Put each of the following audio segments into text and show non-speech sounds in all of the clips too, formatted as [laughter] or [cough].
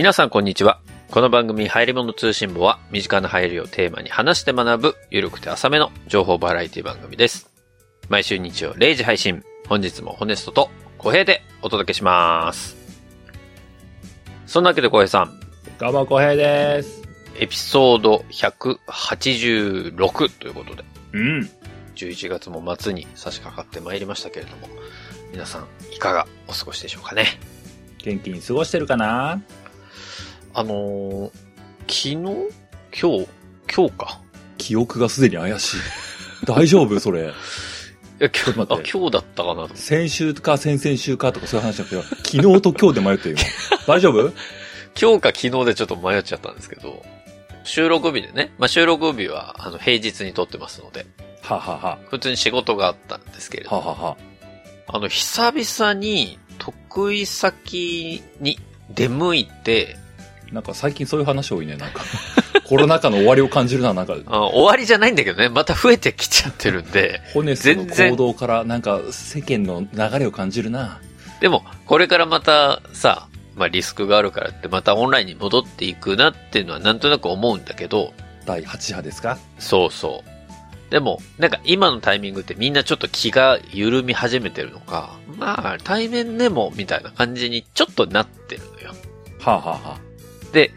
皆さんこんにちは。この番組、入り物通信簿は、身近な入りをテーマに話して学ぶ、ゆるくて浅めの情報バラエティ番組です。毎週日曜0時配信。本日もホネストと小平でお届けします。そんなわけで小平さん、どうも、こへいです。エピソード186ということで、うん。11月も末に差し掛かってまいりましたけれども、皆さんいかがお過ごしでしょうかね。元気に過ごしてるかな？あのー、昨日？今日？今日か？記憶がすでに怪しい。大丈夫？それ。いや、今ちょっと待ってあ、今日だったかなと。先週か先々週かとかそういう話じゃなくて、昨日と今日で迷ってる今。[laughs] 大丈夫？今日か昨日でちょっと迷っちゃったんですけど、収録日でね、まあ、収録日はあの平日に撮ってますので、ははは。普通に仕事があったんですけれども、ははは。あの、久々に得意先に出向いて、なんか最近そういう話多いね、なんか。コロナ禍の終わりを感じるな、なんか。あ終わりじゃないんだけどね、また増えてきちゃってるんで、ホネストの行動からなんか世間の流れを感じるな。でも、これからまたさ、まあ、リスクがあるからってまたオンラインに戻っていくなっていうのはなんとなく思うんだけど、第8波ですか？そうそう。でも、なんか今のタイミングってみんなちょっと気が緩み始めてるのか、まあ対面でもみたいな感じにちょっとなってるのよ。はあ、はあはあ、で、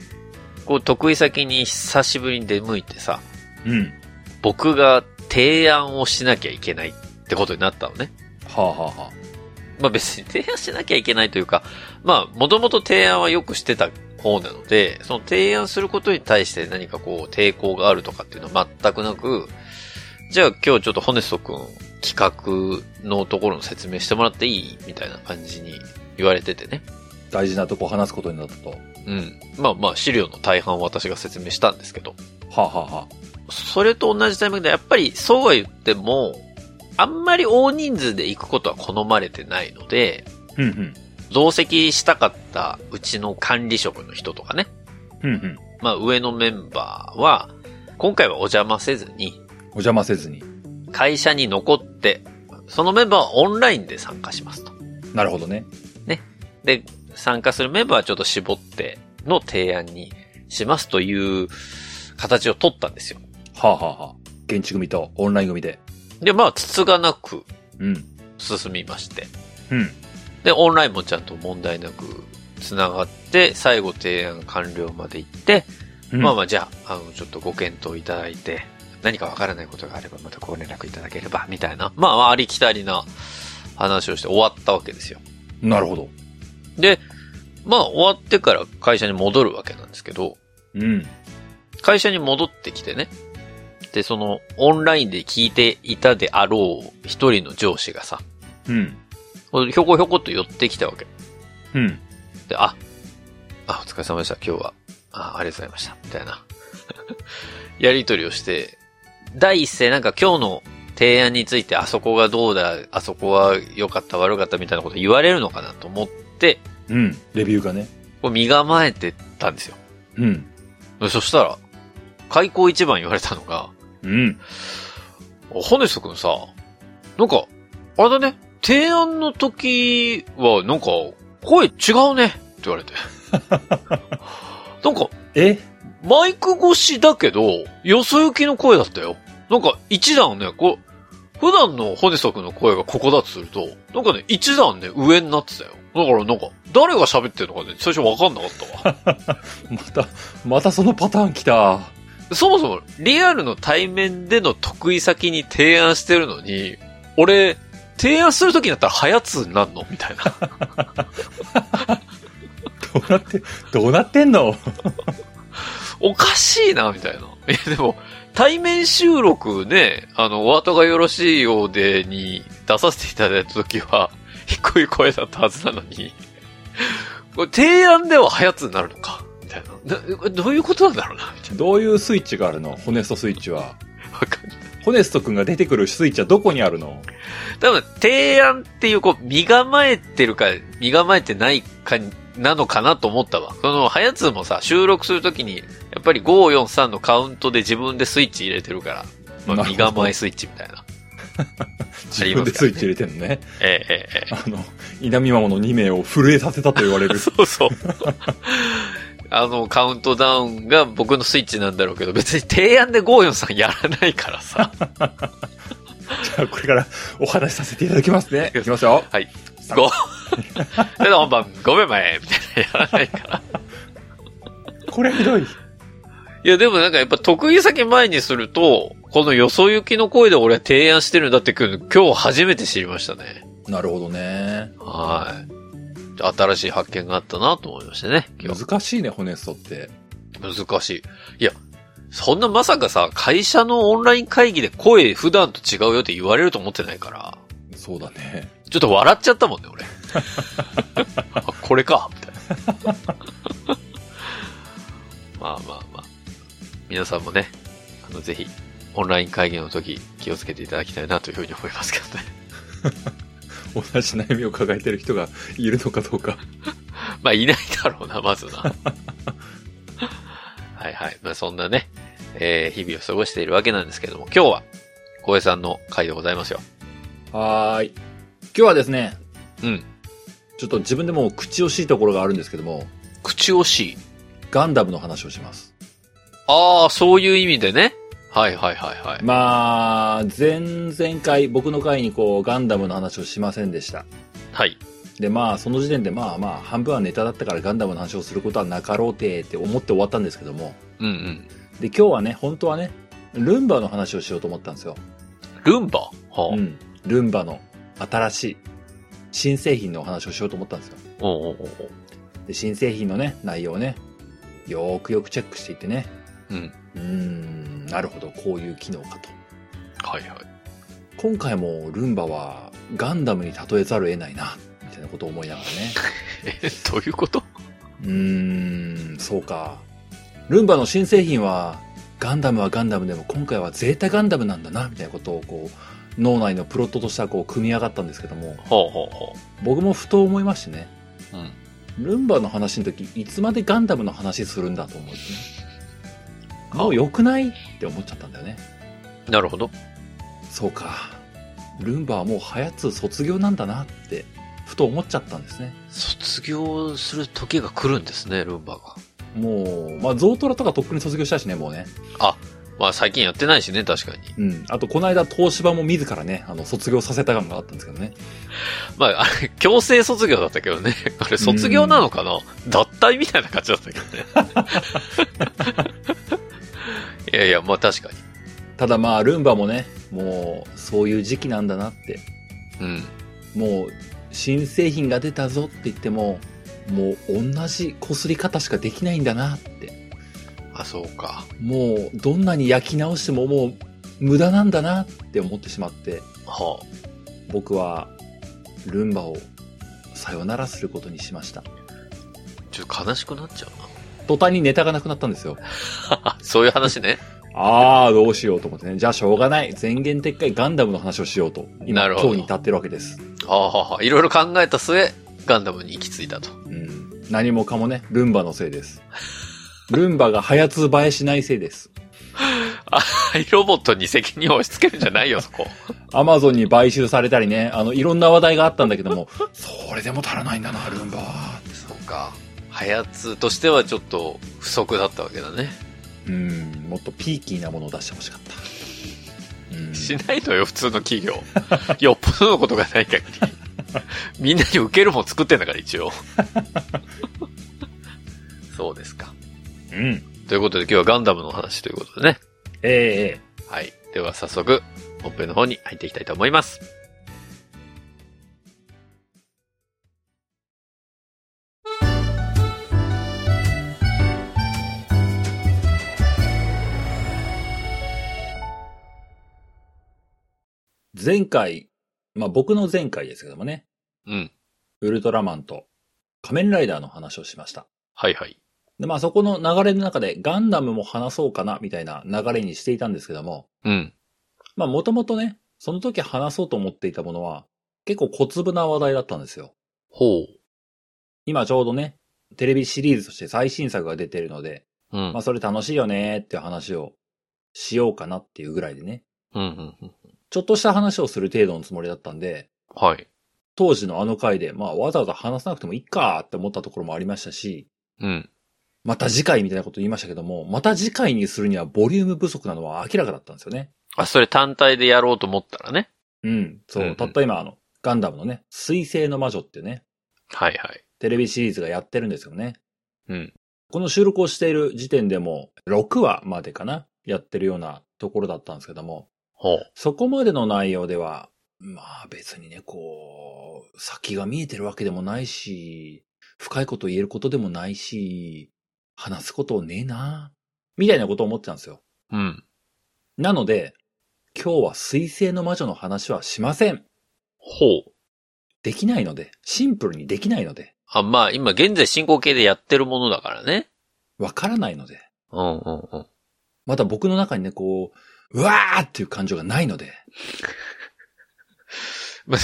こう得意先に久しぶりに出向いてさ、うん。僕が提案をしなきゃいけないってことになったのね。はあ、はあはあ、まあ別に提案しなきゃいけないというか、まあもともと提案はよくしてた方なので、その提案することに対して何かこう抵抗があるとかっていうのは全くなく、じゃあ今日ちょっとホネスト君企画のところの説明してもらっていい？みたいな感じに言われててね。大事なとこ話すことになったと。うん。まあまあ資料の大半を私が説明したんですけど、はあ、はあはそれと同じタイミングでやっぱりそうは言っても、あんまり大人数で行くことは好まれてないので、あ、うんうん。同席したかったうちの管理職の人とかね、うんうん。まあ上のメンバーは、今回はお邪魔せずに、お邪魔せずに。会社に残って、そのメンバーはオンラインで参加しますと。なるほどね。で、参加するメンバーはちょっと絞っての提案にしますという形を取ったんですよ。はあ、はあはあ、現地組とオンライン組で。で、まあ、つつがなくうん。進みまして。うん。で、オンラインもちゃんと問題なく繋がって、最後提案完了まで行って、うんまあまあ、じゃあ、あの、ちょっとご検討いただいて、何かわからないことがあればまたご連絡いただければ、みたいな。まあ、ありきたりな話をして終わったわけですよ。なるほど。で、まあ、終わってから会社に戻るわけなんですけど、うん。会社に戻ってきてね。で、その、オンラインで聞いていたであろう一人の上司がさ、うん。ひょこひょこっと寄ってきたわけ。うん。で、あ、あ、お疲れ様でした、今日は。あ、ありがとうございました。みたいな。[laughs] やりとりをして、第一声なんか今日の提案についてあそこがどうだ、あそこは良かった悪かったみたいなこと言われるのかなと思って、うん。レビューがね。こう身構えてたんですよ。うん。でそしたら、開口一番言われたのが、うん。ホネスト君さ、なんか、あれだね、提案の時はなんか、声違うねって言われて。[laughs] なんか、え？マイク越しだけど、よそ行きの声だったよ。なんか、一段ね、こう、普段のホネスト君の声がここだとすると、なんかね、一段ね、上になってたよ。だからなんか、誰が喋ってるのかね、最初わかんなかったわ。[laughs] また、またそのパターン来た。そもそも、リアルの対面での得意先に提案してるのに、俺、提案するときになったら、はやつになんのみたいな。[laughs] どうなって、どうなってんの？おかしいな、みたいな。いや、でも、対面収録ね、あの、お後がよろしいようでに出させていただいたときは、[laughs] 低い声だったはずなのに、これ提案でははやつになるのかみたいな。などういうことなんだろうなみたいどういうスイッチがあるの？ホネストスイッチは。な。わかんない。ホネスト君が出てくるスイッチはどこにあるの？多分、提案っていう、こう、身構えてるか、身構えてないかなのかなと思ったわ。その、はやつもさ、収録するときに、ぱり543のカウントで自分でスイッチ入れてるから、まあ、身構えスイッチみたいな。[laughs] 自分でスイッチ入れてんのね。ええええええあの、稲見ママの2名を震えさせたと言われる。[laughs] そうそう。あの、カウントダウンが僕のスイッチなんだろうけど、別に提案で54さんやらないからさ。[laughs] じゃあ、これからお話しさせていただきますね。いきますよ。はい。5。それで本番5秒前みたいなやらないから。これひどい。いや、でもなんかやっぱ得意先前にすると、このよそ行きの声で俺は提案してるんだって今日初めて知りましたね。なるほどね。はい。新しい発見があったなと思いましたね。難しいね、ホネストって。難しい。いや、そんなまさかさ、会社のオンライン会議で声普段と違うよって言われると思ってないから、そうだね。ちょっと笑っちゃったもんね、俺。[laughs] あこれか、みたいな。ま [laughs] あまあまあ。皆さんもね、あの、ぜひ、オンライン会議の時気をつけていただきたいなというふうに思いますけどね。同じ悩みを抱えてる人がいるのかどうか。[laughs] まあ、いないだろうな、まずな。[laughs] はいはい。まあ、そんなね、えー、日々を過ごしているわけなんですけども、今日は、小江さんの回でございますよ。はーい。今日はですね、うん。ちょっと自分でも口惜しいところがあるんですけども、口惜しい。ガンダムの話をします。ああ、そういう意味でね。はいはいはいはい。まあ、前々回、僕の回にこう、ガンダムの話をしませんでした。はい。で、まあ、その時点でまあまあ、半分はネタだったからガンダムの話をすることはなかろうてって思って終わったんですけども、うんうん。で、今日はね、本当はね、ルンバの話をしようと思ったんですよ。ルンバ？はあ、うん。ルンバの新しい新製品のお話をしようと思ったんですよ。おうおうおうで、新製品のね、内容をね、よーくよくチェックしていってね、うん。うーん、なるほど、こういう機能かと。はいはい。今回もルンバはガンダムに例えざるを得ないな、みたいなことを思いながらね。え、[laughs] どういうこと？うーん、そうか。ルンバの新製品は、ガンダムはガンダムでも今回はゼータガンダムなんだな、みたいなことをこう、脳内のプロットとしてはこう組み上がったんですけども、ほうほうほ僕もふと思いましてね、う。うん。ルンバの話の時、いつまでガンダムの話するんだと思うんですね。もう良くないって思っちゃったんだよね。なるほど。そうか。ルンバはもうハヤツ卒業なんだなって、ふと思っちゃったんですね。卒業する時が来るんですね、ルンバが。もう、まあ、ゾウトラとかとっくに卒業したしね、もうね。まあ最近やってないしね、確かに。うん。あと、この間、東芝も自らね、あの、卒業させた感があったんですけどね。まあ、あれ、強制卒業だったけどね。あれ、卒業なのかな脱退みたいな感じだったけどね。[laughs] いやいや、まあ確かに。ただまあ、ルンバもね、もう、そういう時期なんだなって。うん。もう、新製品が出たぞって言っても、もう、同じ擦り方しかできないんだなって。あ、そうか。もう、どんなに焼き直してももう、無駄なんだなって思ってしまって、は僕は、ルンバを、さよならすることにしました。あ。ちょっと悲しくなっちゃう途端にネタがなくなったんですよ。な。[laughs] そういう話ね。あー、どうしようと思ってね。じゃあしょうがない。前言撤回ガンダムの話をしようと。今、なるほど今日に至ってるわけです。はあ、はあはあ、いろいろ考えた末、ガンダムに行き着いたと。うん。何もかもね、ルンバのせいです。ルンバが早通映えしないせいです。[laughs] アイロボットに責任を押し付けるんじゃないよ、そこ。[laughs] アマゾンに買収されたりね、あの、いろんな話題があったんだけども、それでも足らないんだな、ルンバは。そうか。ハヤツとしてはちょっと不足だったわけだね。うん、もっとピーキーなものを出してほしかった。うん。しないのよ、普通の企業。[laughs] よっぽどのことがない限り。[laughs] みんなに受けるもん作ってんだから、一応。[laughs] そうですか。うん。ということで今日はガンダムの話ということでね。ええはい。では早速、本編の方に入っていきたいと思います。前回、まあ僕の前回ですけどもね、うん。ウルトラマンと仮面ライダーの話をしました。はいはい。で、まあそこの流れの中でガンダムも話そうかな、みたいな流れにしていたんですけども、うん。まあもともとね、その時話そうと思っていたものは、結構小粒な話題だったんですよ。ほう。今ちょうどね、テレビシリーズとして最新作が出てるので、うん。まあそれ楽しいよねっていう話をしようかなっていうぐらいでね、うんうんうん。ちょっとした話をする程度のつもりだったんで、はい。当時のあの回で、まあわざわざ話さなくてもいいかって思ったところもありましたし、うん。また次回みたいなこと言いましたけども、また次回にするにはボリューム不足なのは明らかだったんですよね。あ、それ単体でやろうと思ったらね。うん。そう、うんうんたった今あの、ガンダムのね、水星の魔女ってね、はいはい。テレビシリーズがやってるんですよね。うん。この収録をしている時点でも、6話までかなやってるようなところだったんですけども。そこまでの内容では、まあ別にね、こう、先が見えてるわけでもないし、深いこと言えることでもないし、話すことねえな、みたいなことを思ってたんですよ。うん。なので、今日は水星の魔女の話はしません。ほう。できないので、シンプルにできないので、あ、まあ今現在進行形でやってるものだからね。わからないので、うんうんうん。まだ僕の中にね、こう、うわーっていう感情がないので、[laughs] まあ、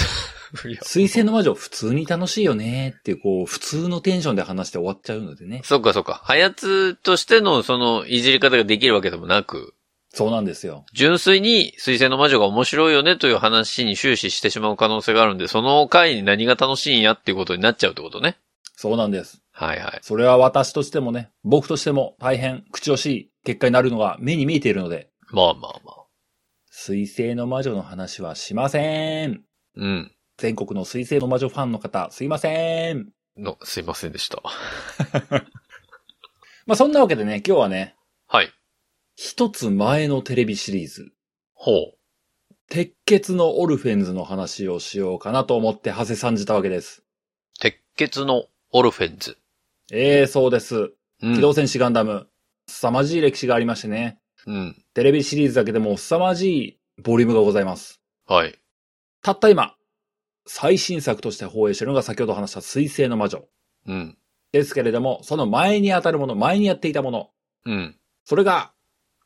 水星の魔女普通に楽しいよねっていう、こう、普通のテンションで話して終わっちゃうのでね。そっかそっか。はやつとしてのそのいじり方ができるわけでもなく、そうなんですよ。純粋に水星の魔女が面白いよねという話に終始してしまう可能性があるんで、その回に何が楽しいんやっていうことになっちゃうってことね。そうなんです。はいはい。それは私としてもね、僕としても大変口惜しい結果になるのが目に見えているので、まあまあまあ。水星の魔女の話はしません。うん。全国の水星の魔女ファンの方、すいません。の、すいませんでした。[laughs] まあそんなわけでね、今日はね、はい。一つ前のテレビシリーズ、ほう。鉄血のオルフェンズの話をしようかなと思って長谷さんじたわけです。鉄血のオルフェンズ。ええそうです。うん。機動戦士ガンダム、凄まじい歴史がありましてね、うん。テレビシリーズだけでも凄まじいボリュームがございます。はい。たった今、最新作として放映しているのが先ほど話した水星の魔女。うん。ですけれども、その前に当たるもの、前にやっていたもの、うん。それが、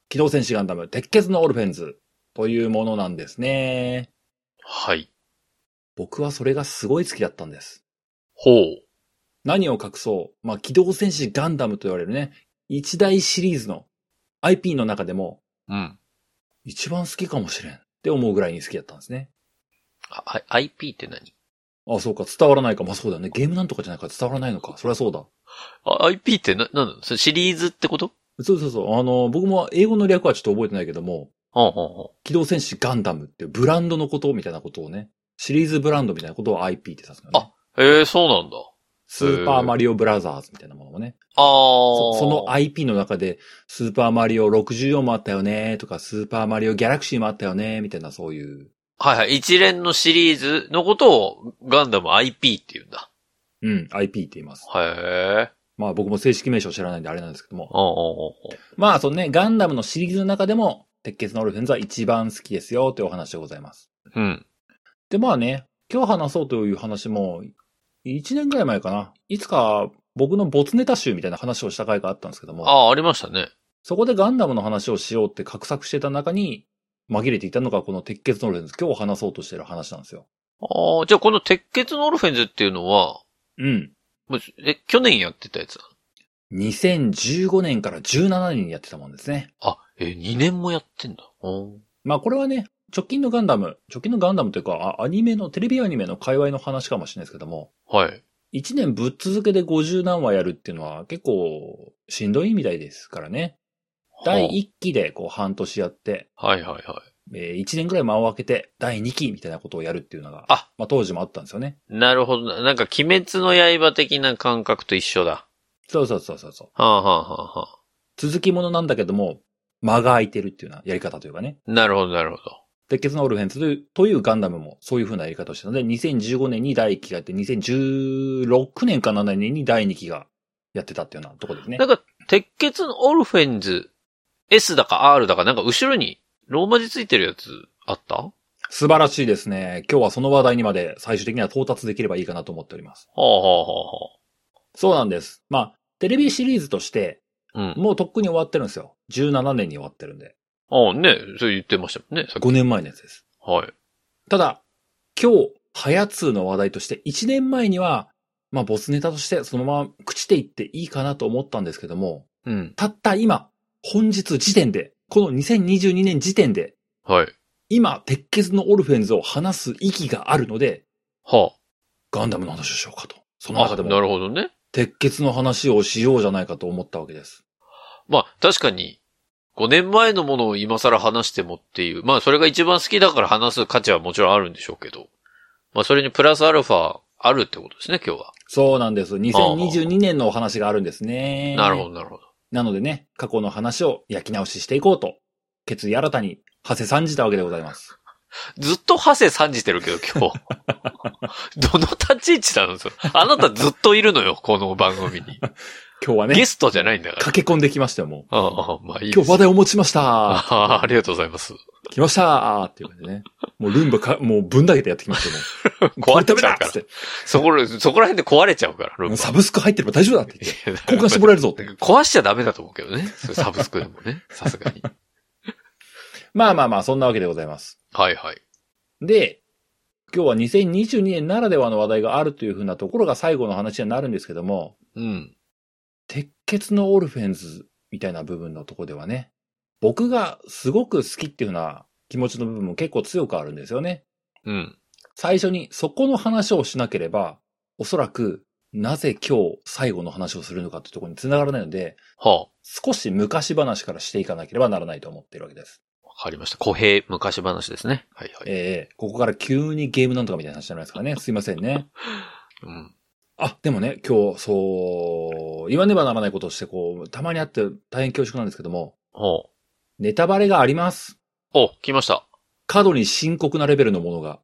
機動戦士ガンダム、鉄血のオルフェンズというものなんですね。はい。僕はそれがすごい好きだったんです。ほう。何を隠そう。まあ、機動戦士ガンダムと言われるね、一大シリーズの IP の中でも、うん。一番好きかもしれんって思うぐらいに好きだったんですね。あ、IP って何？あ、そうか、伝わらないか。まあ、そうだよね。ゲームなんとかじゃないから伝わらないのか。そりゃそうだ。あ ?IP ってな、なんだそれシリーズってこと？そうそうそう。あの、僕も英語の略はちょっと覚えてないけども、ほうほうほ機動戦士ガンダムってブランドのことみたいなことをね、シリーズブランドみたいなことを IP って指すのね。あう。へえ、そうなんだ。スーパーマリオブラザーズみたいなものもね。ああ。そその IP の中で、スーパーマリオ64もあったよねとか、スーパーマリオギャラクシーもあったよねみたいなそういう。はいはい。一連のシリーズのことをガンダム IP って言うんだ。うん、IP って言います。へえ。まあ僕も正式名称知らないんであれなんですけども。おうおうおうまあそのね、ガンダムのシリーズの中でも、鉄血のオルフェンズは一番好きですよというお話でございます。うん。で、まあね、今日話そうという話も、1年ぐらい前かな。いつか僕のボツネタ集みたいな話をした回があったんですけども、ああ、ありましたね。そこでガンダムの話をしようって画策してた中に、紛れていたのがこの鉄血のオルフェンズ。今日話そうとしてる話なんですよ。ああ、じゃあこの鉄血のオルフェンズっていうのは、うん。え、去年やってたやつ？な2015年から17年にやってたもんですね。あ、え、2年もやってんだ。おまあこれはね、直近のガンダム、直近のガンダムというか、あアニメの、テレビアニメの界隈の話かもしれないですけども、はい。1年ぶっ続けで50何話やるっていうのは結構しんどいみたいですからね。第1期でこう半年やって、はいはいはい。え1年ぐらい間を空けて第2期みたいなことをやるっていうのが、あまあ当時もあったんですよね。なるほどな。なんか鬼滅の刃的な感覚と一緒だ。そうそうそうそうそう。はあ、はあはあはあ、続きものなんだけども、間が空いてるっていうようなやり方というかね。なるほどなるほど。鉄血のオルフェンズというというガンダムもそういう風なやり方をしたので、2015年に第1期がやって、2016年か7年に第2期がやってたっていうようなところですねな。んか、鉄血のオルフェンズ、S だか R だかなんか後ろにローマ字ついてるやつあった？は素晴らしいですね。今日はその話題にまで最終的には到達できればいいかなと思っております。あはあはそうなんです。まあ、テレビシリーズとして、あはあ。うん。もうとっくに終わってるんですよ。17年に終わってるんで。ああ、ね、そう言ってましたもんね。さっき5年前のやつです。はい。ただ、今日、はやつの話題として、1年前には、まあ、ボスネタとしてそのまま朽ちていっていいかなと思ったんですけども、うん。たった今、本日時点で、この2022年時点で、はい。今、鉄血のオルフェンズを話す意義があるので、はガンダムの話をしようかと。そあ。あ、の中でも、なるほどね。鉄血の話をしようじゃないかと思ったわけです。まあ、確かに、5年前のものを今更話してもっていう、まあ、それが一番好きだから話す価値はもちろんあるんでしょうけど、まあ、それにプラスアルファあるってことですね、今日は。そうなんです。2022年のお話があるんですね。なるほど、なるほど。なのでね、過去の話を焼き直ししていこうと、決意新たに、長谷参じたわけでございます。[laughs] ずっとハセ参じてるけど、今日。[laughs] どの立ち位置なのあなたずっといるのよ、この番組に。今日はねゲ、ストじゃないんだから。駆け込んできましたよ、もう。ああ、まあいい。今日話題を持ちましたああ、ありがとうございます。来ましたっていう感じでね。もうルンバか、もうぶんだけてやってきましたよ、もう。[laughs] 壊れちゃうからそこら、そこら辺で壊れちゃうから、サブスク入ってれば大丈夫だって言って。交換してもらえるぞって。壊しちゃダメだと思うけどね。サブスクでもね。[laughs] さすがに。まあまあまあ、そんなわけでございます。はいはい。で、今日は2022年ならではの話題があるというふうなところが最後の話になるんですけども、うん。鉄血のオルフェンズみたいな部分のところではね、僕がすごく好きっていうふうな気持ちの部分も結構強くあるんですよね。うん。最初にそこの話をしなければ、おそらくなぜ今日最後の話をするのかっていうところに繋がらないので、は少し昔話からしていかなければならないと思っているわけです。あ。わかりました。小平昔話ですね。はいはい。ええここから急にゲームなんとかみたいな話じゃないですかね。すいませんね。[laughs] うん。あ、でもね、今日、そう、言わねばならないことをして、こう、たまにあって大変恐縮なんですけども、ほネタバレがあります。う。お、来ました。過度に深刻なレベルのものが。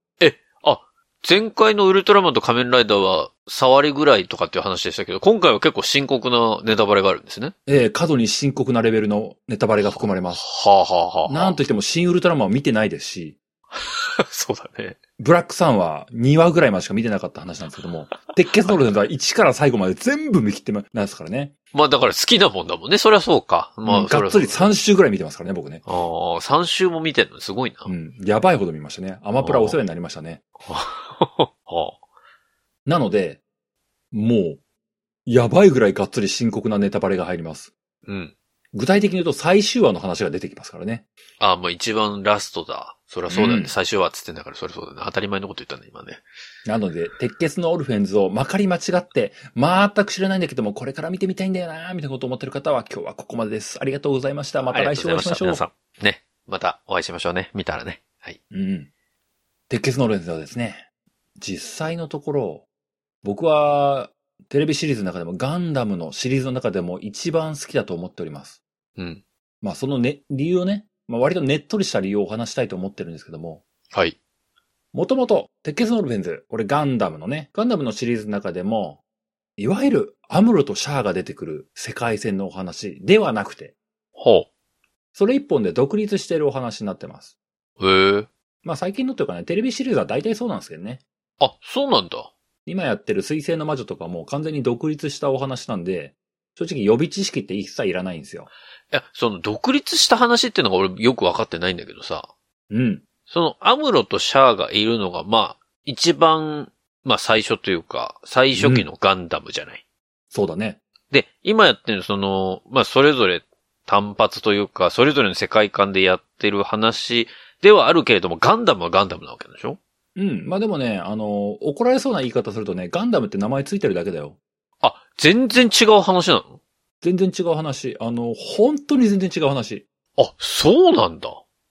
前回のウルトラマンと仮面ライダーは、触りぐらいとかっていう話でしたけど、今回は結構深刻なネタバレがあるんですね。ええ過度に深刻なレベルのネタバレが含まれます。はあはあはあ。なんといっても、新ウルトラマンを見てないですし、[laughs] そうだね。ブラックさんは2話ぐらいまでしか見てなかった話なんですけども、[laughs] 鉄血のルフェンズは1から最後まで全部見切ってますからね。まあだから好きなもんだもんね。そりゃそうか。まあ、うんがっつりそりゃ3週ぐらい見てますからね、僕ね。ああ、3週も見てんのすごいな。うん。やばいほど見ましたね。アマプラお世話になりましたね。[laughs] はなので、もう、やばいぐらいがっつり深刻なネタバレが入ります。あ。うん。具体的に言うと最終話の話が出てきますからね。ああ、まあ一番ラストだ。そりゃそうだよね。うん最終話っつってんだから、そりゃそうだね。当たり前のこと言ったね、今ね。なので、鉄血のオルフェンズをまかり間違って、全く知らないんだけども、これから見てみたいんだよなみたいなことを思ってる方は、今日はここまでです。ありがとうございました。また来週お会いしましょう。皆さん。ね。またお会いしましょうね。見たらね。はい。うん。鉄血のオルフェンズはですね、実際のところ、僕は、テレビシリーズの中でもガンダムのシリーズの中でも一番好きだと思っております。うん。まあそのね、理由をね、まあ割とねっとりした理由をお話したいと思ってるんですけども、はい。もともと、鉄血のオルフェンズ、これガンダムのね、ガンダムのシリーズの中でも、いわゆるアムロとシャアが出てくる世界線のお話ではなくて、ほそれ一本で独立しているお話になってます。う。へえ。まあ最近のというかね、テレビシリーズは大体そうなんですけどね。あ、そうなんだ。今やってる水星の魔女とかも完全に独立したお話なんで、正直予備知識って一切いらないんですよ。いや、その独立した話っていうのが俺よくわかってないんだけどさ。うん。そのアムロとシャアがいるのが、まあ、一番、まあ最初というか、最初期のガンダムじゃない。そうだね。で、今やってるその、まあそれぞれ単発というか、それぞれの世界観でやってる話ではあるけれども、ガンダムはガンダムなわけでしょ？うん。まあでもね、あの、怒られそうな言い方するとね、ガンダムって名前ついてるだけだよ。あ、全然違う話なの？全然違う話。あの、本当に全然違う話。あ、そうなんだ。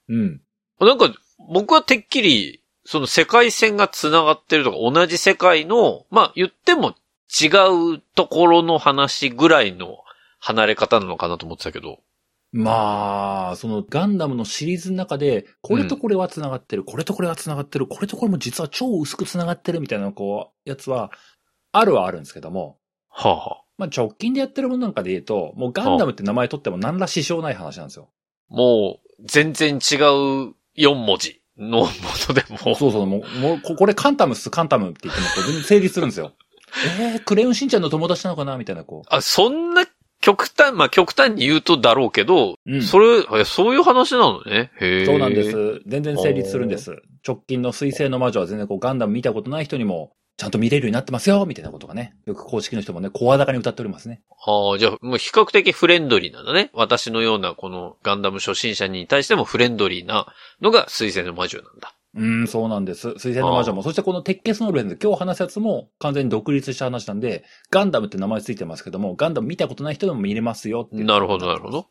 うん。なんか、僕はてっきり、その世界線が繋がってるとか、同じ世界の、まあ言っても違うところの話ぐらいの離れ方なのかなと思ってたけど。まあ、そのガンダムのシリーズの中で、これとこれは繋がってる、これとこれは繋がってる、これとこれも実は超薄く繋がってるみたいな、こう、やつは、あるはあるんですけども、はあ、はあ、まあ直近でやってるものなんかで言うと、もうガンダムって名前取っても何ら支障ない話なんですよ。もう、全然違う4文字のものでも。そうそう、もう、もう、ここれカンタムっす、カンタムって言っても、全然成立するんですよ。えー、クレヨンしんちゃんの友達なのかなみたいな、こあ、そんな極端、まあ極端に言うとだろうけど、う。うん。それ、えそういう話なのね。へえ。そうなんで。す。全然成立するんです。直近の水星の魔女は全然こうガンダム見たことない人にも、ちゃんと見れるようになってますよみたいなことがね。よく公式の人もね、声高に歌っておりますね。ああ、じゃあ、もう比較的フレンドリーなんだね。私のようなこのガンダム初心者に対してもフレンドリーなのが水星の魔女なんだ。うん、そうなんです。水星の魔女も。そしてこの鉄血のオルフェンズ、今日話すやつも完全に独立した話なんで、ガンダムって名前ついてますけども、ガンダム見たことない人でも見れますよって。なるほど、なるほど。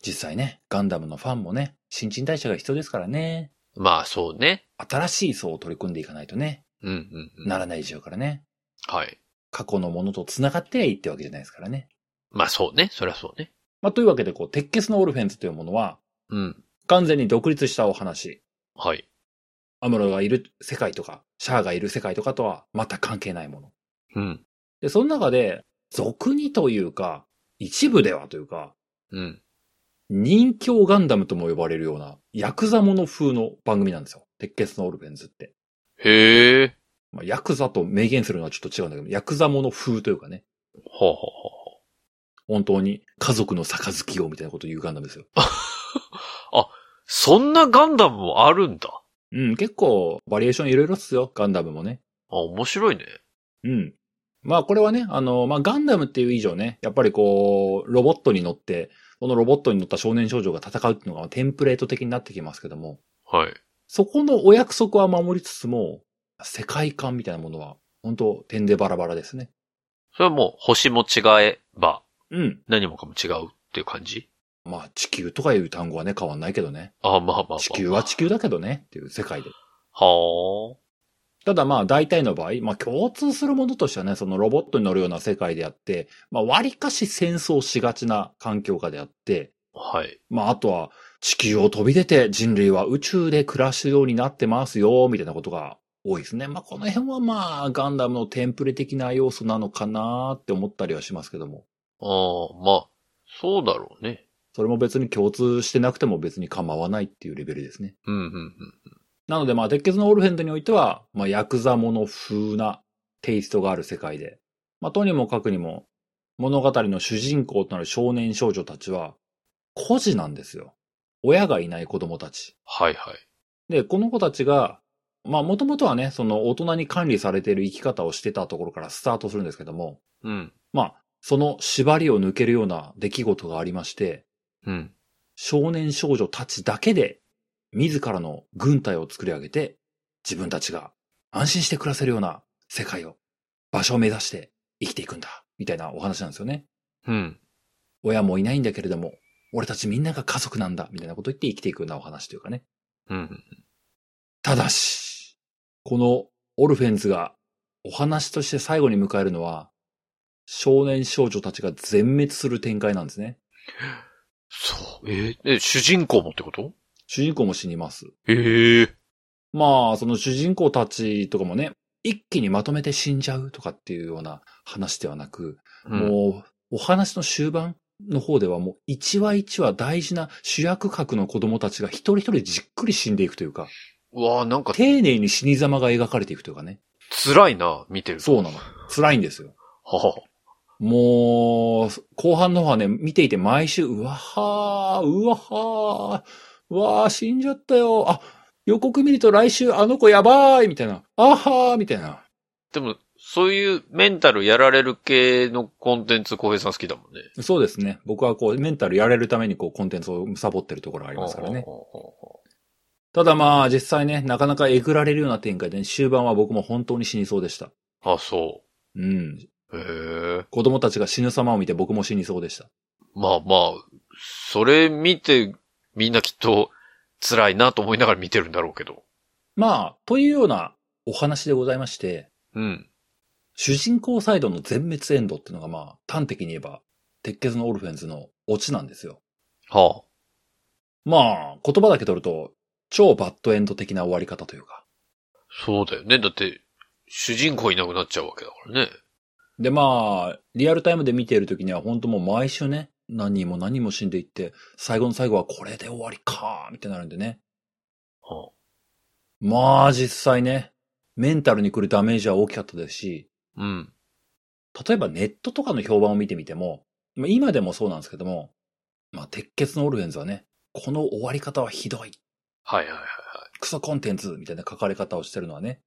実際ね、ガンダムのファンもね、新陳代謝が必要ですからね。まあ、そうね。新しい層を取り組んでいかないとね、うん、うん、うん。ならないでしょうからね。はい。過去のものと繋がっていいってわけじゃないですからね。まあ、そうね。そりゃそうね。まあ、というわけで、こう、鉄血のオルフェンズというものは、うん。完全に独立したお話。はい。アムロがいる世界とか、シャアがいる世界とかとは全く関係ないもの。うん。で、その中で、俗にというか、一部ではというか、うん。人形ガンダムとも呼ばれるような、ヤクザもの風の番組なんですよ。鉄血のオルフェンズって。へえ。まあ、ヤクザと明言するのはちょっと違うんだけど、ヤクザもの風というかね、ほうほうほうほ本当に家族の杯をみたいなことを言うガンダムですよ。[laughs] う。そんなガンダムもあるんだ。うん、結構、バリエーションいろいろっすよ、ガンダムもね。あ、面白いね。うん。まあこれはね、あの、まあガンダムっていう以上ね、やっぱりこう、ロボットに乗って、このロボットに乗った少年少女が戦うっていうのがテンプレート的になってきますけども、はい。そこのお約束は守りつつも、世界観みたいなものは、本当点でバラバラですね。それはもう星も違えばうん。何もかも違うっていう感じ？まあ地球とかいう単語はね、変わんないけどね。あ、まあまあまあ。地球は地球だけどね、っていう世界で。はただまあ大体の場合、まあ共通するものとしてはね、そのロボットに乗るような世界であって、まあ割かし戦争しがちな環境下であって、あ。はい。まああとは地球を飛び出て人類は宇宙で暮らすようになってますよ、みたいなことが多いですね。まあこの辺はまあガンダムのテンプレ的な要素なのかなって思ったりはしますけども。ああ、まあ、そうだろうね。それも別に共通してなくても別に構わないっていうレベルですね。うん、うん、うん。なのでまあ、鉄血のオルフェンドにおいては、まあ、ヤクザもの風なテイストがある世界で、まあ、とにもかくにも、物語の主人公となる少年少女たちは、孤児なんですよ。親がいない子供たち。はい、はい。で、この子たちが、まあ、もともとはね、その大人に管理されている生き方をしてたところからスタートするんですけども、うん。まあ、その縛りを抜けるような出来事がありまして、うん。少年少女たちだけで自らの軍隊を作り上げて自分たちが安心して暮らせるような世界を、場所を目指して生きていくんだ、みたいなお話なんですよね。うん。親もいないんだけれども、俺たちみんなが家族なんだ、みたいなことを言って生きていくようなお話というかね。うん。ただし、このオルフェンズがお話として最後に迎えるのは、少年少女たちが全滅する展開なんですね。そう。えーえ、主人公もってこと？主人公も死にます。ええまあ、その主人公たちとかもね、一気にまとめて死んじゃうとかっていうような話ではなく、うん。もう、お話の終盤の方ではもう一話一話大事な主役格の子供たちが一人一人じっくり死んでいくというか、うわあなんか丁寧に死に様が描かれていくというかね。辛いな、見てると。そうなの。辛いんですよ。はは。もう、後半の方はね、見ていて毎週、うわはー、うわはー、うわー、死んじゃったよ。あ、予告見ると来週あの子やばーいみたいな。あはーみたいな。でも、そういうメンタルやられる系のコンテンツ、小平さん好きだもんね。そうですね。僕はこう、メンタルやれるためにこう、コンテンツをサボってるところがありますからね。ただまあ、実際ね、なかなかえぐられるような展開で、ね、終盤は僕も本当に死にそうでした。うあ、そうん。う。へえ。子供たちが死ぬ様を見て僕も死にそうでした。まあまあ、それ見て、みんなきっと辛いなと思いながら見てるんだろうけど。まあ、というようなお話でございまして、うん。主人公サイドの全滅エンドっていうのがまあ、端的に言えば、鉄血のオルフェンズのオチなんですよ。はまあ、言葉だけ取ると、超バッドエンド的な終わり方というか。あ。そうだよね。だって、主人公いなくなっちゃうわけだからね。でまあ、リアルタイムで見ている時には本当もう毎週ね、何人も何人も死んでいって、最後の最後はこれで終わりかーみたいになるんでね。はまあ実際ね、メンタルに来るダメージは大きかったですし、あ。うん。例えばネットとかの評判を見てみても、まあ、今でもそうなんですけども、まあ鉄血のオルフェンズはね、この終わり方はひどい。はいはいはいはい。クソコンテンツみたいな書かれ方をしてるのはね、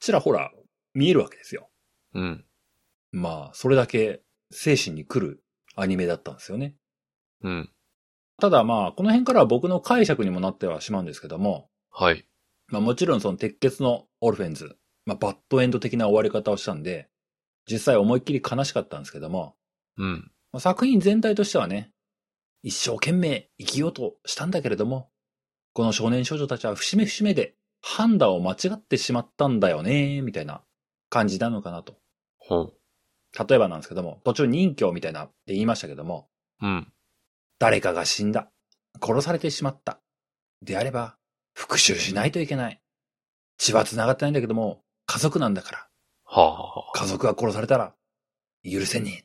ちらほら見えるわけですよ。うん。まあ、それだけ精神に来るアニメだったんですよね。うん。ただまあ、この辺からは僕の解釈にもなってはしまうんですけども、はい。まあもちろんその鉄血のオルフェンズ、まあバッドエンド的な終わり方をしたんで、実際思いっきり悲しかったんですけども、うん。まあ作品全体としてはね、一生懸命生きようとしたんだけれども、この少年少女たちは節目節目で判断を間違ってしまったんだよね、みたいな感じなのかなと。ほう。例えばなんですけども、途中任教みたいなって言いましたけども、うん。誰かが死んだ。殺されてしまった。であれば、復讐しないといけない。血は繋がってないんだけども、家族なんだから。はあ、はあ、家族が殺されたら、許せねえ。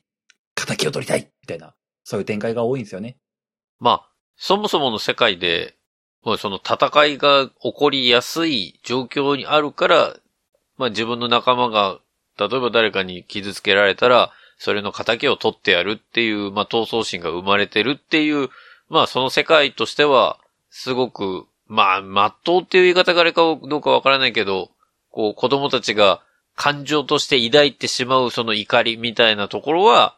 仇を取りたいみたいな、そういう展開が多いんですよね。まあ、そもそもの世界で、もうその戦いが起こりやすい状況にあるから、まあ自分の仲間が、例えば誰かに傷つけられたら、それの仇を取ってやるっていう、まあ闘争心が生まれてるっていう、まあその世界としては、すごく、まあ、まっとうっていう言い方があれかどうかわからないけど、こう子供たちが感情として抱いてしまうその怒りみたいなところは、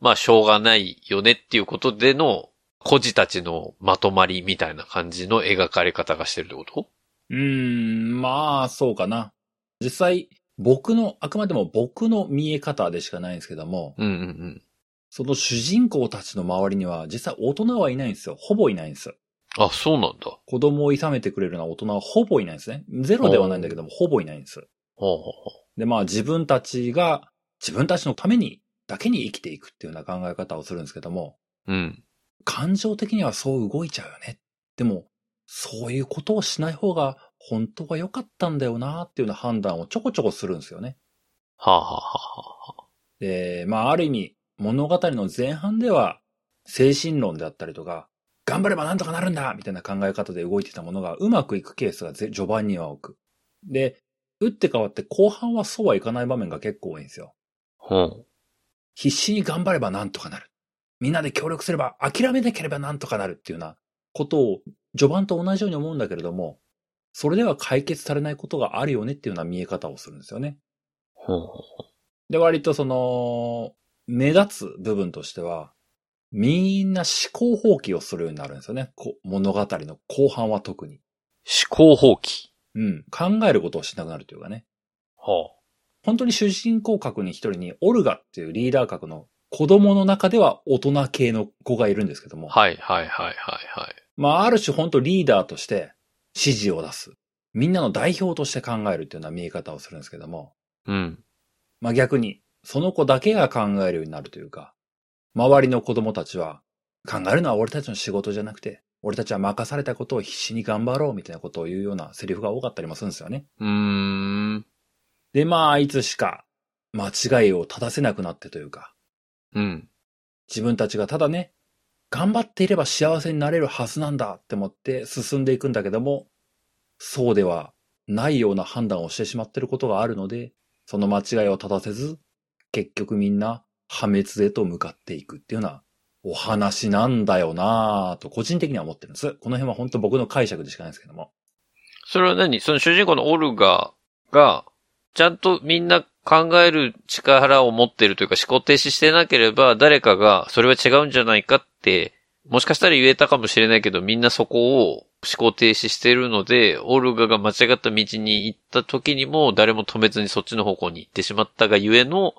まあしょうがないよねっていうことでの孤児たちのまとまりみたいな感じの描かれ方がしてるってこと？うーん、まあ、そうかな。実際、僕の、あくまでも僕の見え方でしかないんですけども、うんうんうん。その主人公たちの周りには実際大人はいないんですよ。ほぼいないんです。あ、そうなんだ。子供を諌めてくれるような大人はほぼいないんですね。ゼロではないんだけども、ほぼいないんです。で、まあ自分たちが、自分たちのために、だけに生きていくっていうような考え方をするんですけども、う。うん。感情的にはそう動いちゃうよね。でも、そういうことをしない方が本当は良かったんだよなっていうような判断をちょこちょこするんですよね。はあ、はあはあはあ、で、まあある意味、物語の前半では、精神論であったりとか、頑張ればなんとかなるんだみたいな考え方で動いてたものがうまくいくケースがぜ序盤には多く。で、打って変わって後半はそうはいかない場面が結構多いんですよ。必死に頑張ればなんとかなる。みんなで協力すれば諦めなければなんとかなるっていうようなことを序盤と同じように思うんだけれども、それでは解決されないことがあるよねっていうような見え方をするんですよね。で、割とその、目立つ部分としては、みんな思考放棄をするようになるんですよね。こ物語の後半は特に。う。思考放棄。うん。考えることをしなくなるというかね。は本当に主人公格に一人に、オルガっていうリーダー格の子供の中では大人系の子がいるんですけども。あ。はいはいはいはいはい。まあ、ある種本当リーダーとして指示を出す。みんなの代表として考えるっていうような見え方をするんですけども。うん。まあ逆に、その子だけが考えるようになるというか、周りの子供たちは、考えるのは俺たちの仕事じゃなくて、俺たちは任されたことを必死に頑張ろうみたいなことを言うようなセリフが多かったりもするんですよね。うーん。で、まあ、いつしか間違いを正せなくなってというか、うん。自分たちがただね、頑張っていれば幸せになれるはずなんだって思って進んでいくんだけども、そうではないような判断をしてしまっていることがあるので、その間違いを正せず、結局みんな破滅へと向かっていくっていうようなお話なんだよなぁと個人的には思ってるんです。この辺は本当僕の解釈でしかないんですけども。それは何その主人公のオルガが、ちゃんとみんな考える力を持ってるというか思考停止してなければ、誰かがそれは違うんじゃないかって、もしかしたら言えたかもしれないけど、みんなそこを思考停止してるので、オルガが間違った道に行った時にも、誰も止めずにそっちの方向に行ってしまったがゆえの、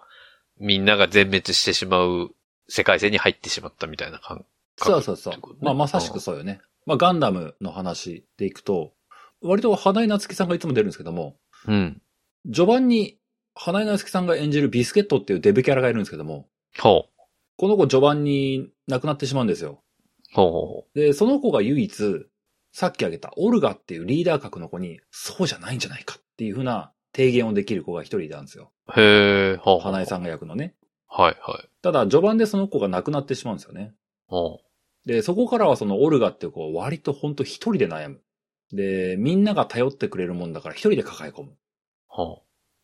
みんなが全滅してしまう世界線に入ってしまったみたいな感覚そうそうそう。まあまさしくそうよね。まあガンダムの話でいくと、割と花井夏樹さんがいつも出るんですけども、うん。序盤に花井夏樹さんが演じるビスケットっていうデブキャラがいるんですけども、ほう。この子序盤に亡くなってしまうんですよ。ほうほうほで、その子が唯一、さっき挙げたオルガっていうリーダー格の子に、そうじゃないんじゃないかっていうふうな提言をできる子が一人いたんですよ。う。へえ、ほうほう。花井さんが役のね。はいはい。ただ、序盤でその子が亡くなってしまうんですよね。ほで、そこからはそのオルガっていう子は割とほんと一人で悩む。で、みんなが頼ってくれるもんだから一人で抱え込む。う。ほ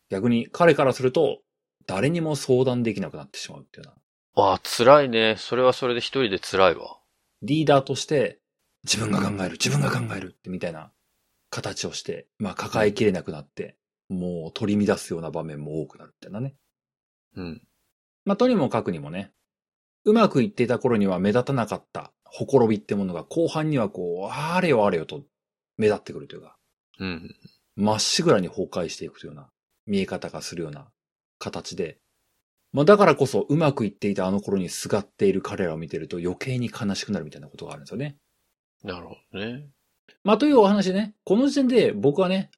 逆に彼からすると、誰にも相談できなくなってしまうっていうな。う。ああ、辛いね。それはそれで一人で辛いわ。リーダーとして、自分が考える、自分が考えるってみたいな形をして、まあ抱えきれなくなって、もう取り乱すような場面も多くなるってなね。うん。まあとにもかくにもね、うまくいっていた頃には目立たなかったほころびってものが後半にはこう、あれよあれよと目立ってくるというか、ううん。まっしぐらに崩壊していくというような見え方がするような形で、まあだからこそうまくいっていたあの頃にすがっている彼らを見てると余計に悲しくなるみたいなことがあるんですよね。なるほどね。まあというお話ね、この時点で僕はね、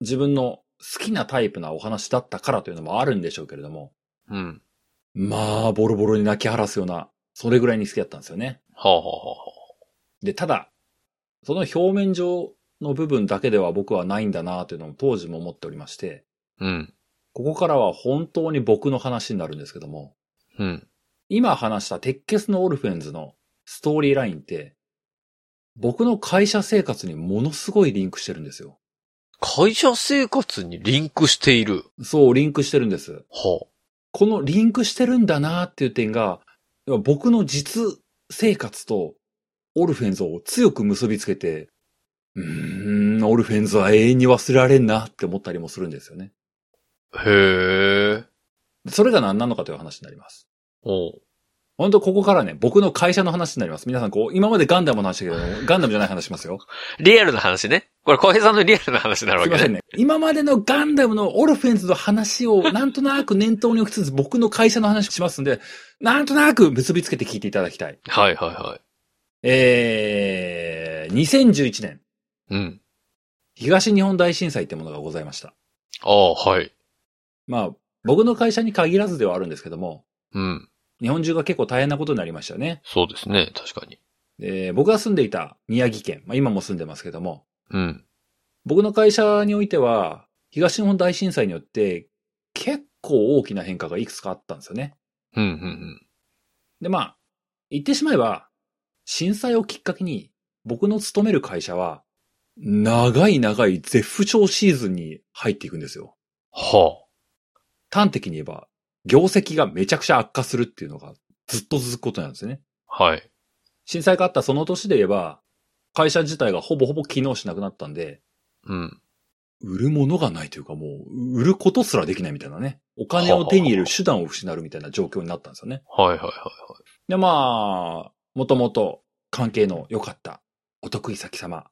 自分の好きなタイプなお話だったからというのもあるんでしょうけれども、うん。まあボロボロに泣き晴らすような、それぐらいに好きだったんですよね。はあ、はあはあはで、ただ、その表面上の部分だけでは僕はないんだなというのも当時も思っておりまして、あ、うん。ここからは本当に僕の話になるんですけども、うん。今話した鉄血のオルフェンズのストーリーラインって、僕の会社生活にものすごいリンクしてるんですよ。会社生活にリンクしている。そう、リンクしてるんです。はこのリンクしてるんだなっていう点が、僕の実生活とオルフェンズを強く結びつけて、うーん、オルフェンズは永遠に忘れられんなって思ったりもするんですよね。あ。へえ。それが何なのかという話になります。おう本当ここからね、僕の会社の話になります。皆さんこう、今までガンダムの話だけど、ガンダムじゃない話しますよ。リアルな話ね。これ、小平さんのリアルな話になるわけね。すいませんね。今までのガンダムのオルフェンズの話をなんとなく念頭に置きつつ僕の会社の話をしますんで、なんとなく結びつけて聞いていただきたい。はいはいはい。えー、2011年、うん。東日本大震災ってものがございました。ああ、はい。まあ、僕の会社に限らずではあるんですけども、うん。日本中が結構大変なことになりましたよね。そうですね。確かに。で僕が住んでいた宮城県、まあ今も住んでますけども、うん。僕の会社においては、東日本大震災によって結構大きな変化がいくつかあったんですよね。うん、うん、で、まあ、言ってしまえば、震災をきっかけに、僕の勤める会社は、長い長い絶不調シーズンに入っていくんですよ。は端的に言えば、業績がめちゃくちゃ悪化するっていうのがずっと続くことなんですね。あ。はい。震災があったその年で言えば、会社自体がほぼほぼ機能しなくなったんで、うん。売るものがないというかもう、売ることすらできないみたいなね。お金を手に入れる手段を失うみたいな状況になったんですよね。はいはいはいはい。で、まあ、もともと関係の良かったお得意先様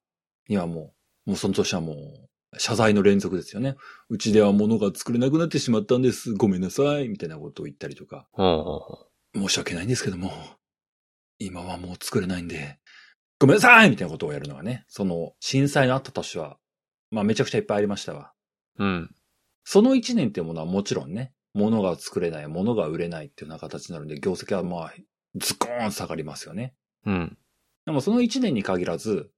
にはもう、もうその年はもう、謝罪の連続ですよね。うちでは物が作れなくなってしまったんです。ごめんなさい。みたいなことを言ったりとか、申し訳ないんですけども、今はもう作れないんで、ごめんなさいみたいなことをやるのがね、その震災のあった年は、まあめちゃくちゃいっぱいありましたわ。うん。その一年っていうものはもちろんね、物が作れない、物が売れないっていうような形になるんで、業績はまあ、ズコーン下がりますよね。うん。でもその一年に限らず、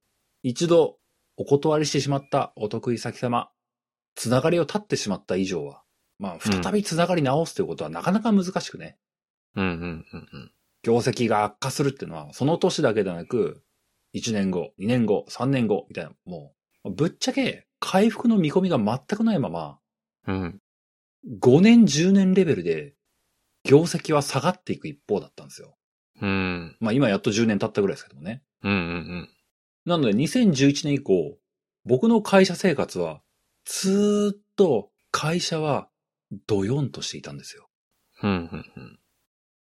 一度お断りしてしまったお得意先様、つながりを断ってしまった以上は、まあ、再びつながり直すということはなかなか難しくね。うんうんうんうん。業績が悪化するっていうのは、その年だけでなく、1年後、2年後、3年後、みたいな、もう、ぶっちゃけ回復の見込みが全くないまま、うん。5年、10年レベルで、業績は下がっていく一方だったんですよ。うん。まあ今やっと10年経ったぐらいですけどもね。うんうんなので2011年以降、僕の会社生活は、ずーっと会社はドヨンとしていたんですよ。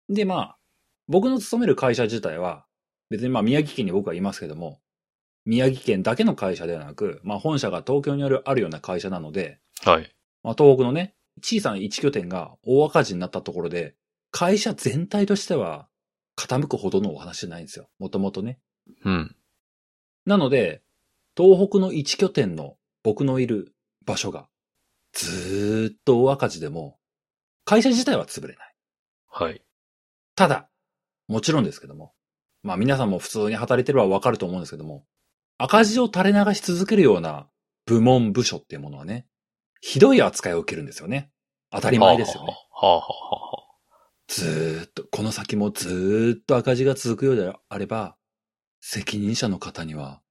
で、まあ、僕の勤める会社自体は、別にまあ宮城県に僕はいますけども、宮城県だけの会社ではなく、まあ本社が東京にあるあるような会社なので、はい。まあ東北のね、小さな一拠点が大赤字になったところで、会社全体としては傾くほどのお話じゃないんですよ。もともとね。うん。なので、東北の一拠点の僕のいる場所が、ずーっと大赤字でも、会社自体は潰れない。はい。ただ、もちろんですけども、まあ皆さんも普通に働いてればわかると思うんですけども、赤字を垂れ流し続けるような部門部署っていうものはね、ひどい扱いを受けるんですよね。当たり前ですよね。はあはあはあはずーっと、この先もずーっと赤字が続くようであれば、責任者の方には、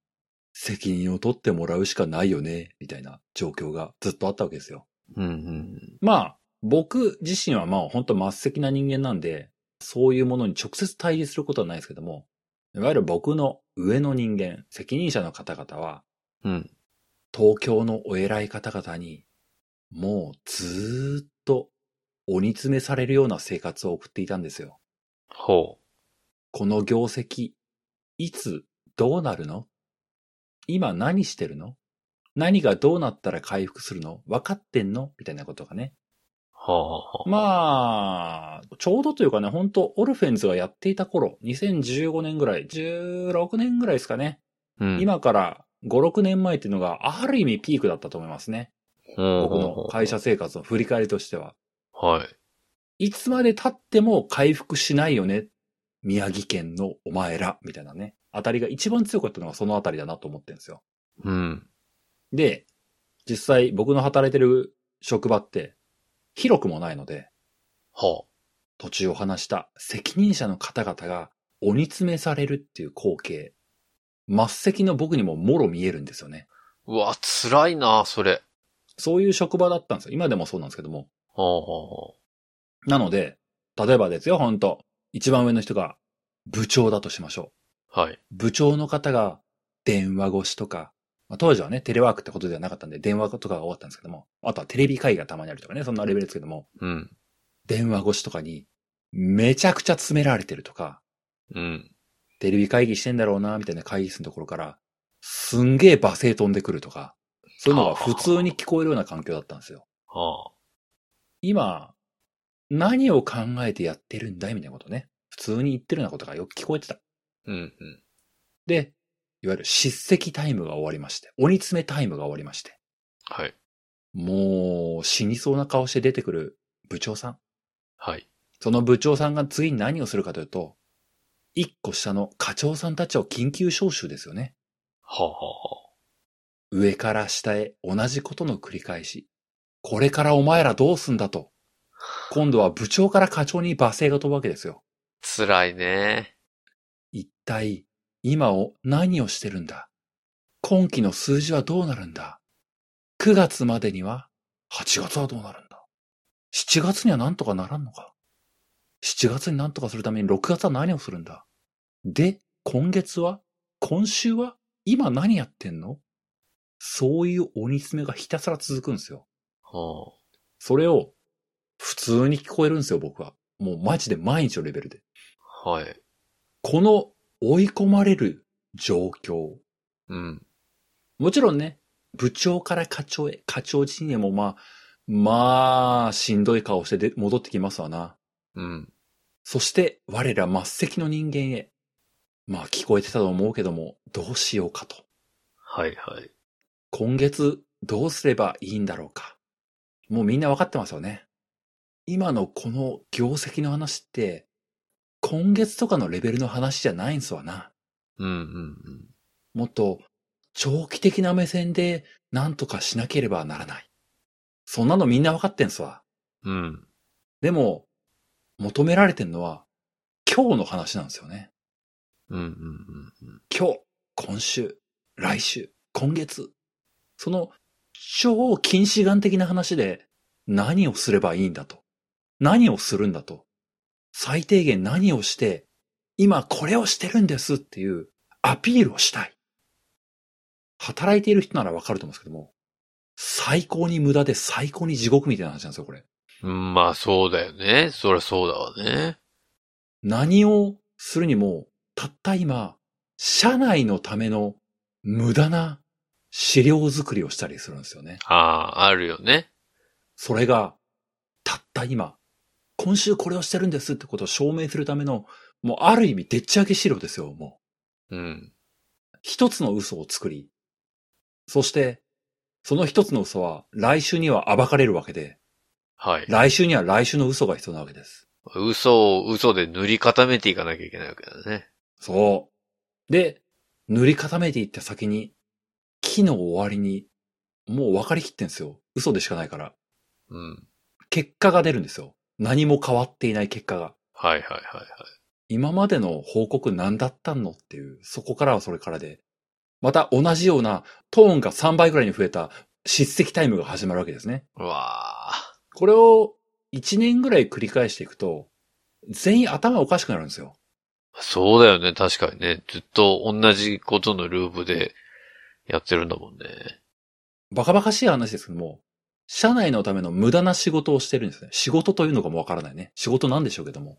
責任を取ってもらうしかないよね、みたいな状況がずっとあったわけですよ。あ。うんうんまあ、僕自身はまあ本当末席な人間なんで、そういうものに直接対峙することはないですけども、いわゆる僕の上の人間、責任者の方々は、うん。うん。東京のお偉い方々に、もうずーっと鬼詰めされるような生活を送っていたんですよ。ほこの業績、いつどうなるの？今何してるの？何がどうなったら回復するの？分かってんの？みたいなことがね。はあ、はあ、まあ、ちょうどというかね、本当オルフェンズがやっていた頃、2015年ぐらい、16年ぐらいですかね。うん、今から5、6年前っていうのが、ある意味ピークだったと思いますね。僕の会社生活の振り返りとしては。はい。いつまで経っても回復しないよね。宮城県のお前ら、みたいなね。あたりが一番強かったのがそのあたりだなと思ってるんですよ。うん。で、実際僕の働いてる職場って広くもないので、は途中お話した責任者の方々が鬼詰めされるっていう光景、末席の僕にももろ見えるんですよね。あ。うわ、辛いな、それ。そういう職場だったんですよ。今でもそうなんですけども。はあ、はなので、例えばですよ、本当一番上の人が部長だとしましょう。あ、はい。部長の方が電話越しとか、まあ、当時はね、テレワークってことではなかったんで、電話とかが多かったんですけども、あとはテレビ会議がたまにあるとかね、そんなレベルですけども、うん。電話越しとかに、めちゃくちゃ詰められてるとか、うん。テレビ会議してんだろうな、みたいな会議室のところから、すんげえ罵声飛んでくるとか、そういうのが普通に聞こえるような環境だったんですよ。はあ。今、何を考えてやってるんだいみたいなことね。普通に言ってるようなことがよく聞こえてた。うん、うん。で、いわゆる叱責タイムが終わりまして、鬼詰めタイムが終わりまして、はい。もう死にそうな顔して出てくる部長さん。はい。その部長さんが次に何をするかというと、一個下の課長さんたちを緊急招集ですよね。はあ、はあ、は上から下へ同じことの繰り返し。これからお前らどうすんだと。今度は部長から課長に罵声が飛ぶわけですよ。あ。辛いね。一体、今を何をしてるんだ？今期の数字はどうなるんだ ?9 月までには ?8 月はどうなるんだ ?7 月には何とかならんのか ?7 月に何とかするために6月は何をするんだ？で、今月は今週は今何やってんの？そういう鬼詰めがひたすら続くんですよ。はそれを普通に聞こえるんですよ、僕は。もうマジで毎日のレベルで。あ。はい。この追い込まれる状況。うん。もちろんね、部長から課長へ、課長陣営もまあ、まあ、しんどい顔してで戻ってきますわな。うん。そして、我ら末席の人間へ。まあ、聞こえてたと思うけども、どうしようかと。はい、はい。今月、どうすればいいんだろうか。もうみんなわかってますよね。今のこの業績の話って、今月とかのレベルの話じゃないんすわな。うん、うん、うん。もっと長期的な目線で何とかしなければならない。そんなのみんなわかってんすわ。うん。でも、求められてんのは今日の話なんですよね。うん、うん、うんうん。今日、今週、来週、今月。その超近視眼的な話で何をすればいいんだと。何をするんだと。最低限何をして、今これをしてるんですっていうアピールをしたい。働いている人ならわかると思うんですけども、最高に無駄で最高に地獄みたいな話なんですよ、これ。うん、まあそうだよね。そりゃそうだわね。何をするにも、たった今、社内のための無駄な資料作りをしたりするんですよね。ああ、あるよね。それが、たった今、今週これをしてるんですってことを証明するための、もうある意味でっち上げ資料ですよ、もう。うん。一つの嘘を作り、そして、その一つの嘘は来週には暴かれるわけで、はい。来週には来週の嘘が必要なわけです。嘘を嘘で塗り固めていかなきゃいけないわけだね。そう。で、塗り固めていった先に、木の終わりに、もう分かりきってんですよ。嘘でしかないから。うん。結果が出るんですよ。何も変わっていない結果が。はいはいはいはい。今までの報告何だったのっていう、そこからはそれからで。また同じようなトーンが3倍ぐらいに増えた叱責タイムが始まるわけですね。うわあ。これを1年ぐらい繰り返していくと、全員頭おかしくなるんですよ。そうだよね。確かにね。ずっと同じことのループでやってるんだもんね。バカバカしい話ですけども、社内のための無駄な仕事をしてるんですね。仕事というのかもわからないね。仕事なんでしょうけども。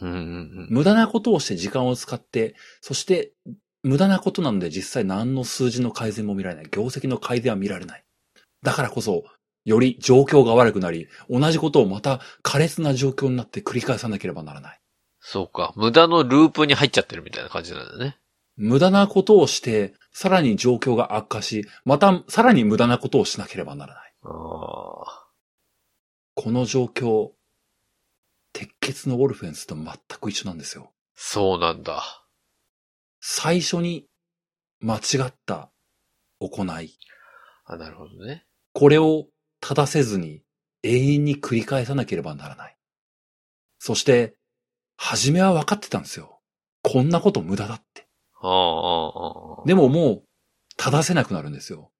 うんうんうん。無駄なことをして時間を使って、そして無駄なことなので実際何の数字の改善も見られない。業績の改善は見られない。だからこそ、より状況が悪くなり、同じことをまた苛烈な状況になって繰り返さなければならない。そうか。無駄のループに入っちゃってるみたいな感じなんだね。無駄なことをして、さらに状況が悪化し、またさらに無駄なことをしなければならない。ああ。この状況、鉄血のオルフェンスと全く一緒なんですよ。そうなんだ。最初に間違った行い。あ、なるほどね。これを正せずに永遠に繰り返さなければならない。そして、初めは分かってたんですよ。こんなこと無駄だって。ああ、ああ、ああ。でももう、正せなくなるんですよ。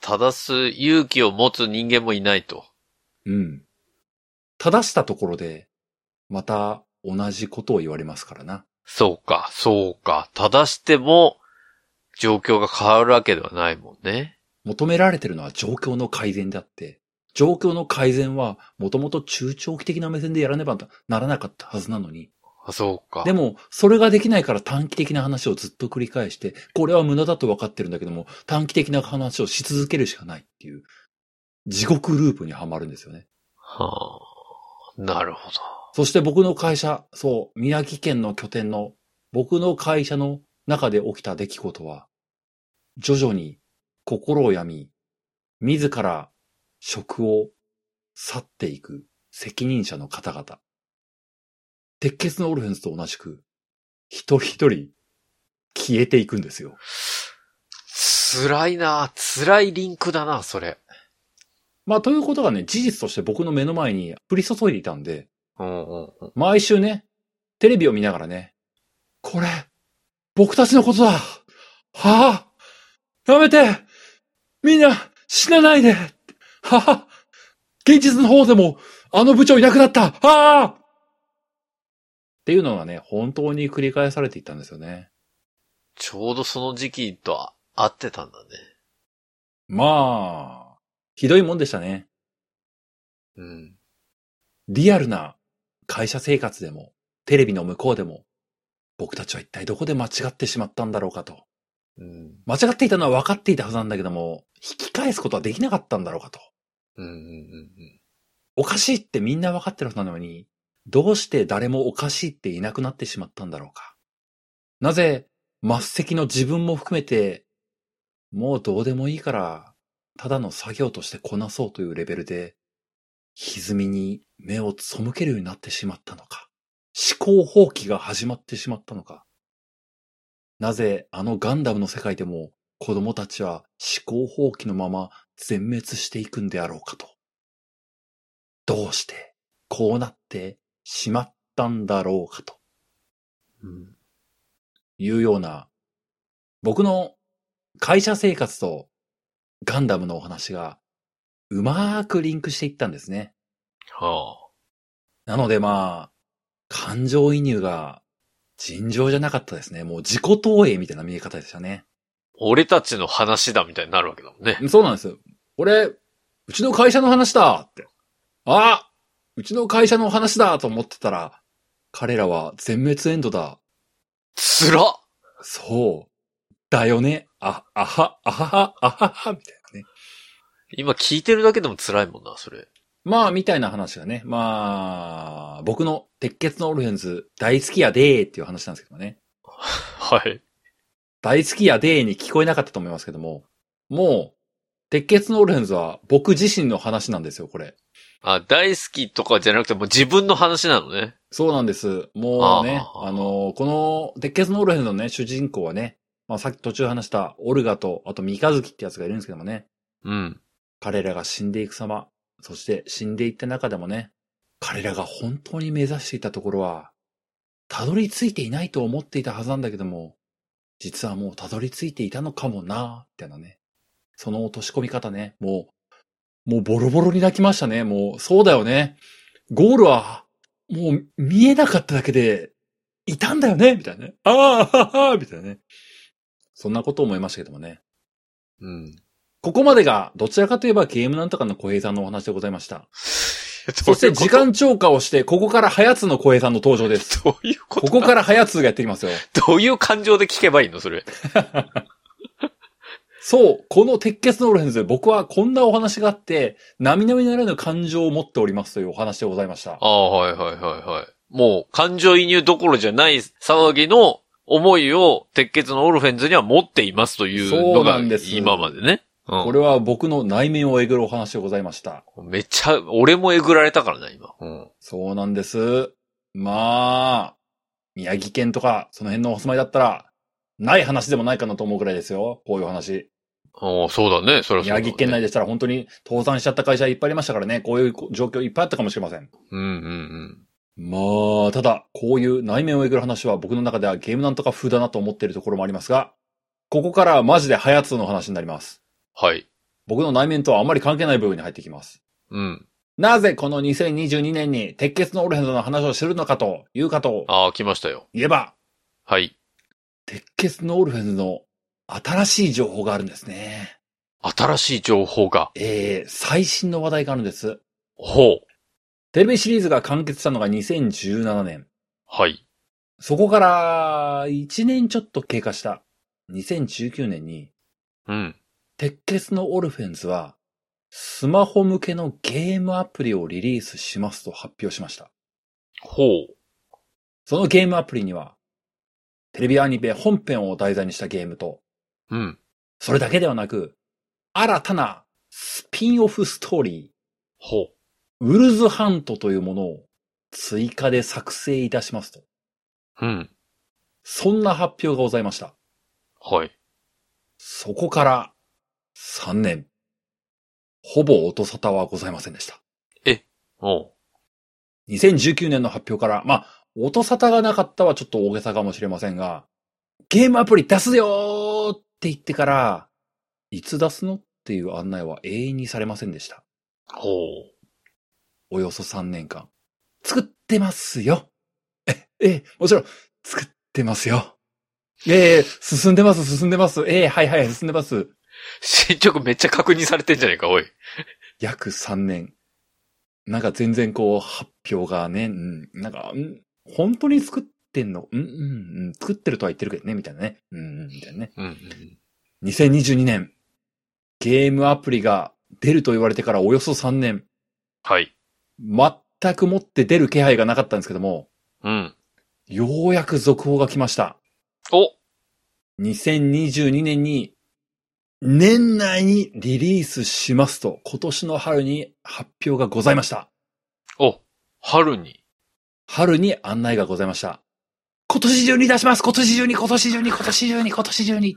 正す勇気を持つ人間もいないと。うん。正したところで、また同じことを言われますからな。そうか、そうか。正しても、状況が変わるわけではないもんね。求められてるのは状況の改善であって、状況の改善はもともと中長期的な目線でやらねばならなかったはずなのに、あ、そうか。でも、それができないから短期的な話をずっと繰り返して、これは無駄だと分かってるんだけども、短期的な話をし続けるしかないっていう、地獄ループにはまるんですよね。はあ、なるほど。そして僕の会社、そう、宮城県の拠点の僕の会社の中で起きた出来事は、徐々に心を病み、自ら職を去っていく責任者の方々。鉄血のオルフェンスと同じく、一人一人消えていくんですよ。辛いな辛いリンクだな、それ。まあ、ということがね、事実として僕の目の前に降り注いでいたんで、うんうんうん。毎週ね、テレビを見ながらね、これ、僕たちのことだ。はあやめて。みんな死なないで。はあ現実の方でも、あの部長いなくなった。はあっていうのがね、本当に繰り返されていったんですよね。ちょうどその時期と合ってたんだね。まあ、ひどいもんでしたね。うん。リアルな会社生活でも、テレビの向こうでも、僕たちは一体どこで間違ってしまったんだろうかと。うん。間違っていたのは分かっていたはずなんだけども、引き返すことはできなかったんだろうかと。うんうんうんおかしいってみんな分かってるはずなのに、どうして誰もおかしいっていなくなってしまったんだろうか？なぜ、末席の自分も含めて、もうどうでもいいから、ただの作業としてこなそうというレベルで、歪みに目を背けるようになってしまったのか？思考放棄が始まってしまったのか？なぜあのガンダムの世界でも子供たちは思考放棄のまま全滅していくんであろうかと？どうしてこうなってしまったんだろうかとうん。いうような、僕の会社生活とガンダムのお話がうまーくリンクしていったんですね。はなのでまあ、感情移入が尋常じゃなかったですね。もう自己投影みたいな見え方でしたね。あ。俺たちの話だみたいになるわけだもんね。そうなんですよ。これ、うちの会社の話だって。あうちの会社の話だと思ってたら、彼らは全滅エンドだ。つらっそう。だよね。あ、あは、あはは、あはは、みたいなね。今聞いてるだけでも辛いもんな、それ。まあ、みたいな話がね。まあ、僕の鉄血のオルフェンズ大好きやでーっていう話なんですけどもね。[laughs] はい。大好きやでーに聞こえなかったと思いますけども。もう、鉄血のオルフェンズは僕自身の話なんですよ、これ。あ、大好きとかじゃなくてもう自分の話なのね。そうなんです。もうね、あーあの、この、鉄血のオルフェンズのね、主人公はね、まあさっき途中話したオルガと、あと三日月ってやつがいるんですけどもね、うん。彼らが死んでいく様、そして死んでいった中でもね、彼らが本当に目指していたところは、たどり着いていないと思っていたはずなんだけども、実はもうたどり着いていたのかもなーってなね。その落とし込み方ね、もう、もうボロボロに泣きましたね。もう、そうだよね。ゴールは、もう見えなかっただけで、いたんだよねみたいなね。ああ、ははみたいなね。そんなことを思いましたけどもね。うん。いここまでが、どちらかといえばゲームなんとかの小平さんのお話でございました。そして時間超過をして、ここからハヤツの小平さんの登場です。どういうこことこからハヤツがやってきますよ。どういう感情で聞けばいいの？それ。[laughs] そう、この鉄血のオルフェンズ、僕はこんなお話があって、並々ならぬ感情を持っておりますというお話でございました。ああ、はいはいはいはい。もう、感情移入どころじゃない騒ぎの思いを、鉄血のオルフェンズには持っていますというのそうながんです、今までね。うんこれは僕の内面をえぐるお話でございました。めっちゃ、俺もえぐられたからな、今。うん。そうなんです。まあ、宮城県とか、その辺のお住まいだったら、ない話でもないかなと思うくらいですよ。こういう話。ああ、そうだね。それはそうだ、ね。宮城県内でしたら本当に倒産しちゃった会社いっぱいありましたからね。こういう状況いっぱいあったかもしれません。うんうんまあ、ただ、こういう内面をえぐる話は僕の中ではゲームなんとか風だなと思っているところもありますが、ここからはマジでハヤツの話になります。はい。僕の内面とはあまり関係ない部分に入ってきます。うん。なぜこの2022年に鉄血のオルフェンズの話をするのかというかとああ、来ましたよ。言えば、はい。鉄血のオルフェンズの新しい情報があるんですね。新しい情報が。えー、最新の話題があるんです。ほう。テレビシリーズが完結したのが2017年。はい。そこから1年ちょっと経過した2019年に、うん。鉄血のオルフェンズは、スマホ向けのゲームアプリをリリースしますと発表しました。ほう。そのゲームアプリには、テレビアニメ本編を題材にしたゲームと、うん。それだけではなく、新たなスピンオフストーリほう。ー、ウルズハントというものを追加で作成いたしますと。うん。そんな発表がございました。はい。そこから3年。ほぼ音沙汰はございませんでした。おう。2019年の発表から、まあ、音沙汰がなかったはちょっと大げさかもしれませんが、ゲームアプリ出すよーって言ってから、いつ出すのっていう案内は永遠にされませんでした。ほう。およそ3年間。作ってますよ。え、え、もちろん、作ってますよ。ええ進んでます、進んでます。ええはいはい、進んでます。進捗めっちゃ確認されてんじゃねえか、おい。約3年。なんか全然こう、発表がね、うん、なんか、ん本当に作ってんの？うん、うん、うん、作ってるとは言ってるけどね、みたいなね。うん、うん、みたいなね。うんうん。2022年、ゲームアプリが出ると言われてからおよそ3年、はい。全くもって出る気配がなかったんですけども、うん。ようやく続報が来ました。お2022年に、年内にリリースしますと、今年の春に発表がございました。お春に。春に案内がございました。今年中に出します今年中に今年中に今年中に今年中に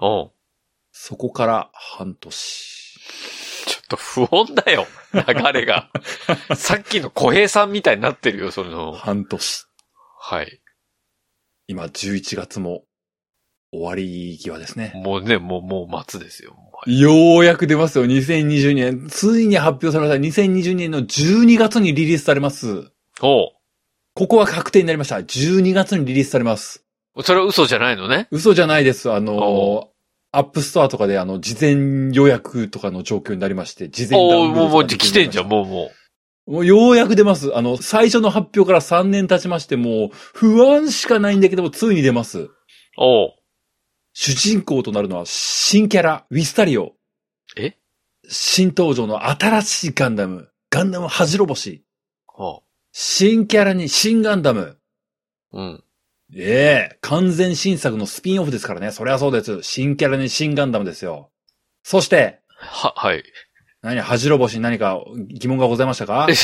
おうそこから半年。ちょっと不穏だよ、流れが。[laughs] さっきの小平さんみたいになってるよ、その。半年。はい。今11月も終わり際ですね。もうね、もう、もう末ですよ。はいようやく出ますよ。2020年。ついに発表されました。2020年の12月にリリースされます。おここは確定になりました。12月にリリースされます。うそれは嘘じゃないのね？嘘じゃないです。あおの、アップストアとかであの、事前予約とかの状況になりまして、事前ダおうもう、もう、来てんじゃん、もう、ももうようやく出ます。あの、最初の発表から3年経ちまして、もう不安しかないんだけども、ついに出ます。う。おう主人公となるのは新キャラ、ウィスタリオ。え？新登場の新しいガンダム。ガンダム恥じろぼし。おう新キャラに新ガンダム。うん。ええ完全新作のスピンオフですからね。そりゃそうです。新キャラに新ガンダムですよ。そして、は、はい。何、恥じろぼしに何か疑問がございましたか？え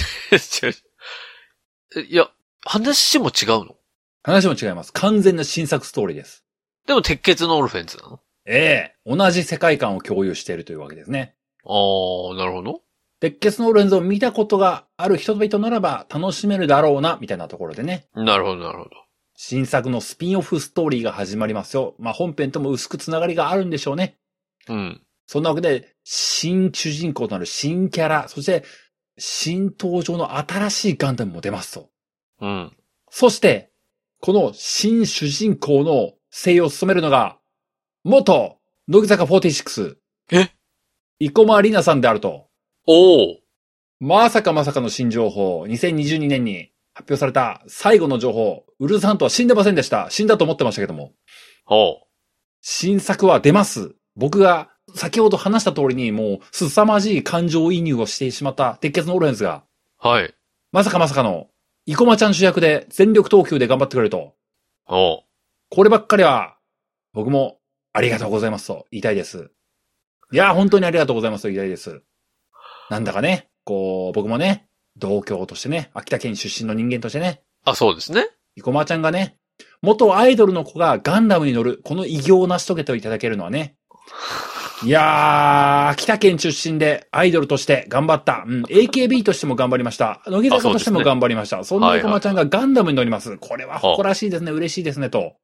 いや、話も違うの？話も違います。完全な新作ストーリーです。でも、鉄血のオルフェンズなの？ええ同じ世界観を共有しているというわけですね。あー、なるほど。鉄血のオレンズを見たことがある人々ならば楽しめるだろうな、みたいなところでね。なるほど、なるほど。新作のスピンオフストーリーが始まりますよ。まあ、本編とも薄くつながりがあるんでしょうね。うん。そんなわけで、新主人公となる新キャラ、そして、新登場の新しいガンダムも出ますと。うん。そして、この新主人公の声優を務めるのが、元、乃木坂46。え？生駒里奈さんであると。おー。まさかまさかの新情報、2022年に発表された最後の情報、ウルズハントは死んでませんでした。死んだと思ってましたけども。ほ新作は出ます。僕が先ほど話した通りにもう凄まじい感情移入をしてしまった鉄血のオーレンズが、う。はい。まさかまさかの、生駒ちゃん主役で全力投球で頑張ってくれると。ほこればっかりは、僕もありがとうございますと言いたいです。いや、本当にありがとうございますと言いたいです。なんだかね、こう、僕もね、同郷としてね、秋田県出身の人間としてね、う。あ、そうですね。生駒ちゃんがね、元アイドルの子がガンダムに乗る、この偉業を成し遂げていただけるのはね、[laughs] いやー、秋田県出身でアイドルとして頑張った。うん、AKB としても頑張りました。乃木坂としても頑張りました。そんな生駒ちゃんがガンダムに乗ります。これは誇らしいですね、嬉しいですね、と。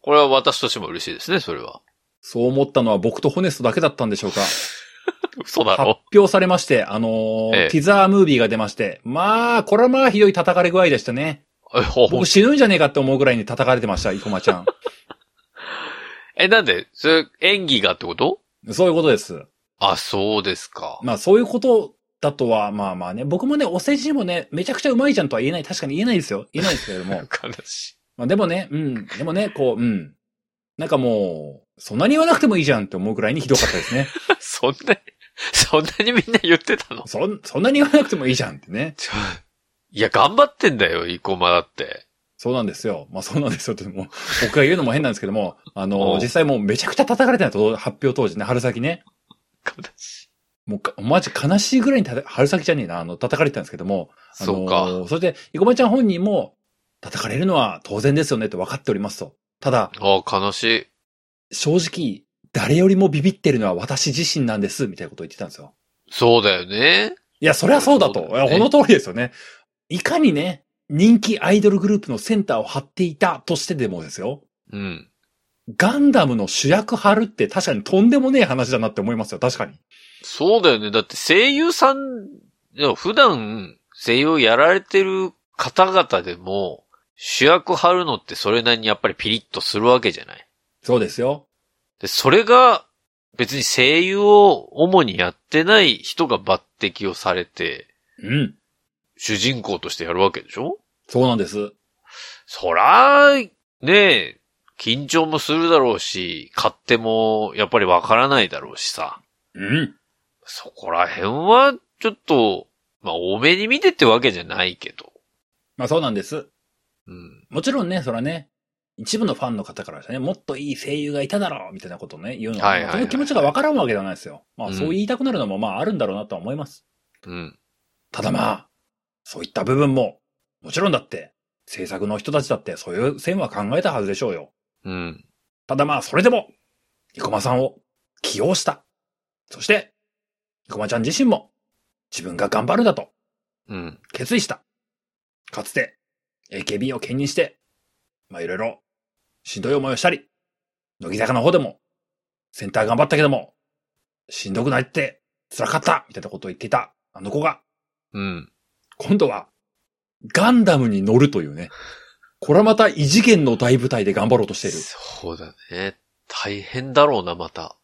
これは私としても嬉しいですね、それは。そう思ったのは僕とホネストだけだったんでしょうか。発嘘だろ。表されまして、あのーええティザームービーが出まして、まあ、これはまあひどい叩かれ具合でしたね。え、ほ僕死ぬんじゃねえかって思うぐらいに叩かれてました、生駒ちゃん。[laughs] え、なんでそれ、演技がってこと？そういうことです。あ、そうですか。まあそういうことだとは、まあまあね、僕もね、お世辞もね、めちゃくちゃうまいじゃんとは言えない。確かに言えないですよ。言えないですけれども。[laughs] 悲しい。まあでもね、うん。でもね、こう、うん。なんかもう、そんなに言わなくてもいいじゃんって思うぐらいにひどかったですね。[laughs] そんなに、[laughs] そんなにみんな言ってたの？そん、そんなに言わなくてもいいじゃんってね。[laughs] いや、頑張ってんだよ、生駒だって。そうなんですよ。まあそうなんですよって、もう、僕が言うのも変なんですけども、[laughs] あおの、う実際もうめちゃくちゃ叩かれてたと、発表当時ね、春先ね。悲しい。もうか、マジ悲しいぐらいに春先じゃねえな、あの、叩かれてたんですけども。あのそうか。そして、生駒ちゃん本人も、叩かれるのは当然ですよねって分かっておりますと。ただ、あ悲しい。正直、誰よりもビビってるのは私自身なんです、みたいなことを言ってたんですよ。そうだよね。いや、そりゃそうだと。だよねいや、この通りですよね。いかにね、人気アイドルグループのセンターを張っていたとしてでもですよ。うん。ガンダムの主役張るって確かにとんでもねえ話だなって思いますよ、確かに。そうだよね。だって声優さん、普段声優やられてる方々でも、主役張るのってそれなりにやっぱりピリッとするわけじゃない。そうですよ。で、それが別に声優を主にやってない人が抜擢をされて、うん。主人公としてやるわけでしょ？そうなんです。そら、ねえ、緊張もするだろうし、勝手もやっぱりわからないだろうしさ。うん。そこら辺は、ちょっと、まあ、多めに見てってわけじゃないけど。まあそうなんです。うん。もちろんね、それはね、一部のファンの方からしたらね、もっといい声優がいただろうみたいなことをね、言うのは、はいはいはいその気持ちがわからんわけではないですよ。まあうんそう言いたくなるのもまああるんだろうなとは思います。うん。ただまあ、そういった部分も、もちろんだって、制作の人たちだってそういう線は考えたはずでしょうよ。うん。ただまあ、それでも、生駒さんを起用した。そして、生駒ちゃん自身も、自分が頑張るんだとうん。決意した。かつて、AKB を兼任して、まあいろいろ、しんどい思いをしたり、乃木坂の方でも、センター頑張ったけども、しんどくなって、辛かったみたいなことを言っていた、あの子が、うん。今度は、ガンダムに乗るというね。これはまた異次元の大舞台で頑張ろうとしている。そうだね。大変だろうな、また。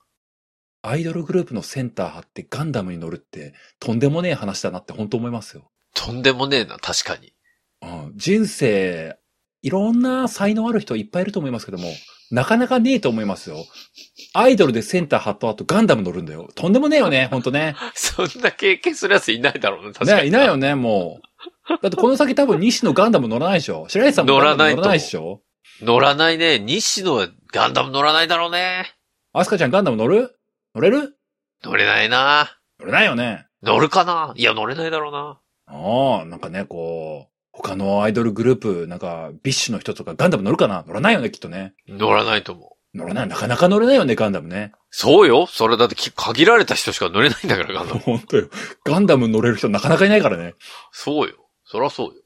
アイドルグループのセンター張ってガンダムに乗るって、とんでもねえ話だなって本当思いますよ。とんでもねえな、確かに。うん、人生、いろんな才能ある人いっぱいいると思いますけども、なかなかねえと思いますよ。アイドルでセンター張った後ガンダム乗るんだよ。とんでもねえよね、[laughs] ほんとね。そんな経験するやついないだろうな、確かに。ね、いないよね、もう。だってこの先多分西野ガンダム乗らないでしょ白石さんもガンダム乗らないでしょ乗らないね。西野はガンダム乗らないだろうね。アスカちゃんガンダム乗る？乗れる？乗れないな。乗れないよね。乗るかな？いや、乗れないだろうな。ああ、なんかね、こう、他のアイドルグループ、なんか、 BiSH の人とかガンダム乗るかな？乗らないよね、きっとね。乗らないと思う。乗らない。なかなか乗れないよね、ガンダムね。そうよ。それだってき限られた人しか乗れないんだから、ガンダム。[laughs] 本当よ。ガンダム乗れる人なかなかいないからね。そうよ。そらそうよ。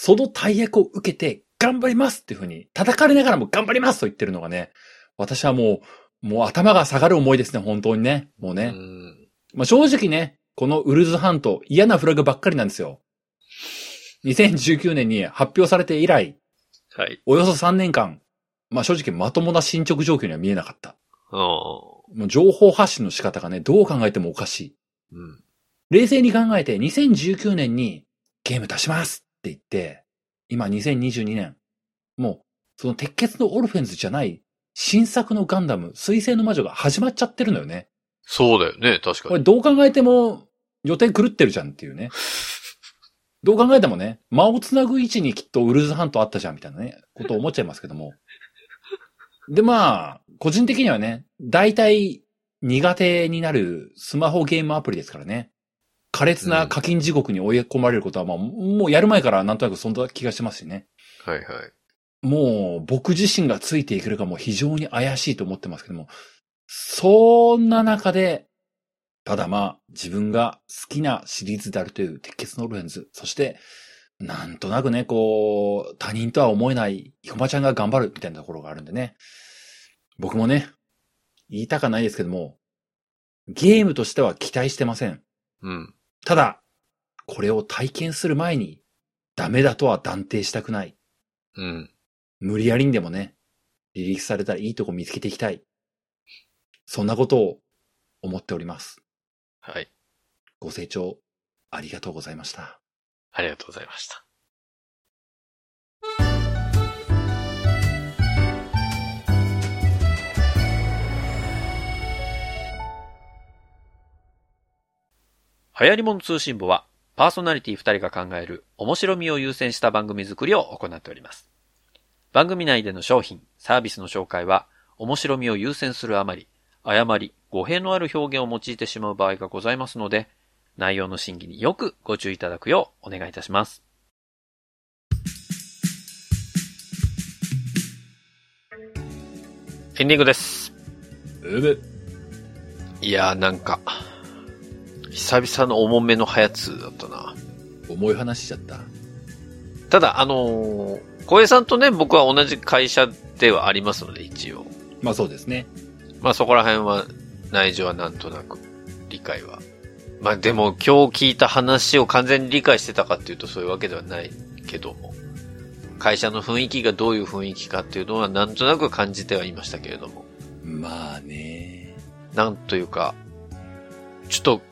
その大役を受けて、頑張りますっていうふうに、叩かれながらも頑張りますと言ってるのがね、私はもう、もう頭が下がる思いですね、本当にね。もううね。ん。まあ正直ね、このウルズハント、嫌なフラグばっかりなんですよ。2019年に発表されて以来、はい。およそ3年間、まあ正直まともな進捗状況には見えなかった。うん。もう情報発信の仕方がね、どう考えてもおかしい。うん。冷静に考えて2019年にゲーム出しますって言って、今2022年、もうその鉄血のオルフェンズじゃない新作のガンダム、水星の魔女が始まっちゃってるのよね。そうだよね、確かに。これどう考えても予定狂ってるじゃんっていうね。どう考えてもね、間をつなぐ位置にきっとウルズハントあったじゃんみたいなね、ことを思っちゃいますけども。[laughs] で、まあ、個人的にはね、大体苦手になるスマホゲームアプリですからね。苛烈な課金地獄に追い込まれることは、まあ、もうやる前からなんとなくそんな気がしてますしね。はいはい。もう僕自身がついていけるかも非常に怪しいと思ってますけども、そんな中で、ただまあ自分が好きなシリーズであるという鉄血のオルフェンズ、そしてなんとなくね、こう、他人とは思えない生駒ちゃんが頑張るみたいなところがあるんでね。僕もね、言いたかないですけども、ゲームとしては期待してません。うん。ただ、これを体験する前にダメだとは断定したくない。うん。無理やりにでもね、リリースされたらいいとこ見つけていきたい。そんなことを思っております。はい。ご清聴ありがとうございました。ありがとうございました。流行り物通信簿は、パーソナリティ2人が考える面白みを優先した番組作りを行っております。番組内での商品、サービスの紹介は、面白みを優先するあまり、誤り、語弊のある表現を用いてしまう場合がございますので、内容の審議によくご注意いただくようお願いいたします。エンディングです。うぶ。いやーなんか、久々の重めのハヤツだったな。重い話しちゃった。ただ、あのー、小江さんとね、僕は同じ会社ではありますので、一応。まあそうですね。まあそこら辺は、内情はなんとなく、理解は。まあでも今日聞いた話を完全に理解してたかっていうとそういうわけではないけども。会社の雰囲気がどういう雰囲気かっていうのはなんとなく感じてはいましたけれども。まあね。なんというか、ちょっと、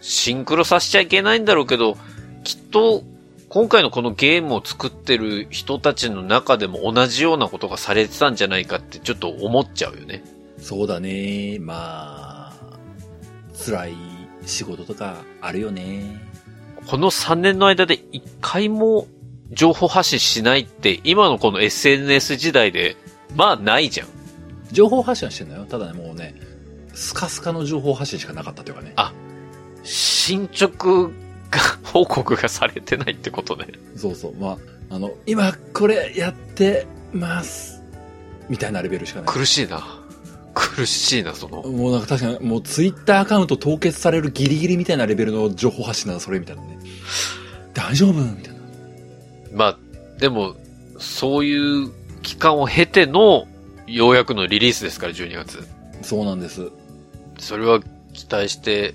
シンクロさせちゃいけないんだろうけど、きっと、今回のこのゲームを作ってる人たちの中でも同じようなことがされてたんじゃないかってちょっと思っちゃうよね。そうだね。まあ、辛い仕事とかあるよね。この3年の間で一回も情報発信しないって、今のこの SNS 時代で、まあないじゃん。情報発信はしてんのよ。ただね、もうね、スカスカの情報発信しかなかったというかね。あ進捗が、報告がされてないってことね。そうそう。まあ、あの、今これやってます。みたいなレベルしかない。苦しいな。苦しいな、その。もうなんか確かに、もうツイッターアカウント凍結されるギリギリみたいなレベルの情報発信なんだ、それみたいなね。大丈夫みたいな。まあ、でも、そういう期間を経ての、ようやくのリリースですから、12月。そうなんです。それは期待して、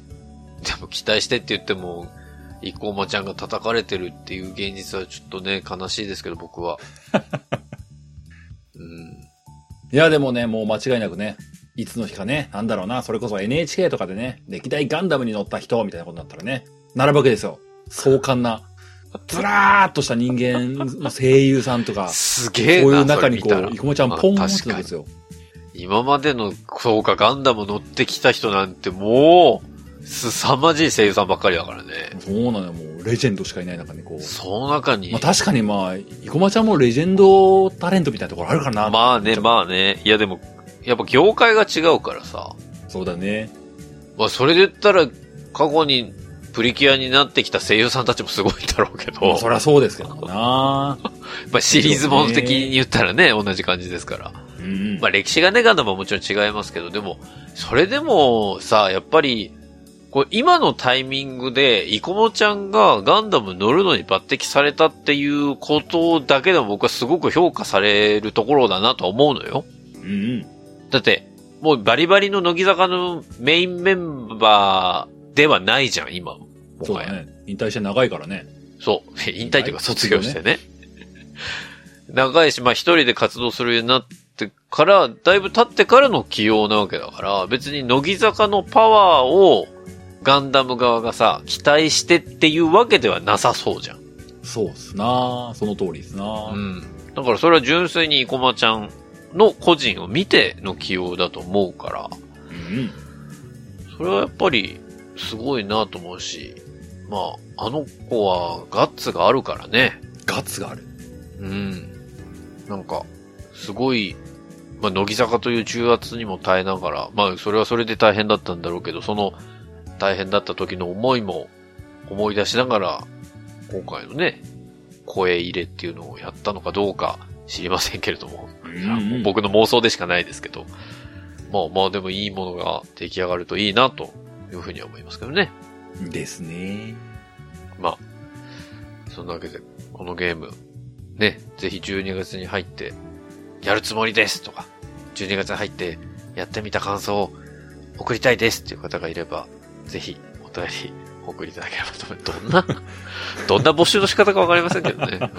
でも期待してって言っても、生駒ちゃんが叩かれてるっていう現実はちょっとね、悲しいですけど、僕は。[laughs] うん。いや、でもね、もう間違いなくね、いつの日かね、なんだろうな、それこそ NHK とかでね、歴代ガンダムに乗った人みたいなことになったらね、並ぶわけですよ。壮観な、ずらーっとした人間の声優さんとか、すげえな、こういう中にこう、生駒ちゃんポンまあってるんですよ。今までの、そうか、ガンダム乗ってきた人なんてもう、凄まじい声優さんばっかりだからね。そうなのよ、もう、レジェンドしかいない中にこう。その中に、まあ確かにまあ、生駒ちゃんもレジェンドタレントみたいなところあるからな。まあね、まあね。いやでも、やっぱ業界が違うからさ。そうだね。まあそれで言ったら、過去にプリキュアになってきた声優さんたちもすごいんだろうけど、まあそりゃそうですけどもな。[laughs] まあシリーズもの的に言ったらね、同じ感じですから。うんうん。まあ歴史がね、ガンダムはもちろん違いますけど、でも、それでもさ、やっぱり、こう今のタイミングで、イコモちゃんがガンダム乗るのに抜擢されたっていうことだけでも僕はすごく評価されるところだなとは思うのよ。うんうん。だって、もうバリバリの乃木坂のメインメンバーではないじゃん、今。そうだね。引退して長いからね。そう。[laughs] 引退というか卒業してね。長いし、まあ一人で活動するようになってから、だいぶ経ってからの起用なわけだから、別に乃木坂のパワーをガンダム側がさ、期待してっていうわけではなさそうじゃん。そうっすなその通りですなうん。だからそれは純粋に生駒ちゃんの個人を見ての起用だと思うから、うん。それはやっぱりすごいなと思うし、まあ、あの子はガッツがあるからね。ガッツがある。うん。なんか、すごい、まあ、乃木坂という重圧にも耐えながら、まあ、それはそれで大変だったんだろうけど、その大変だった時の思いも思い出しながら、今回のね、声入れっていうのをやったのかどうか知りませんけれども、うん僕の妄想でしかないですけど、まあまあでもいいものが出来上がるといいなというふうには思いますけどね。ですね。まあ、そんなわけで、このゲーム、ね、ぜひ12月に入って、やるつもりですとか、12月に入って、やってみた感想を送りたいですっていう方がいれば、ぜひ、お便り、送りいただければと思います。どんな、[laughs] どんな募集の仕方かわかりませんけどね。[laughs] はい。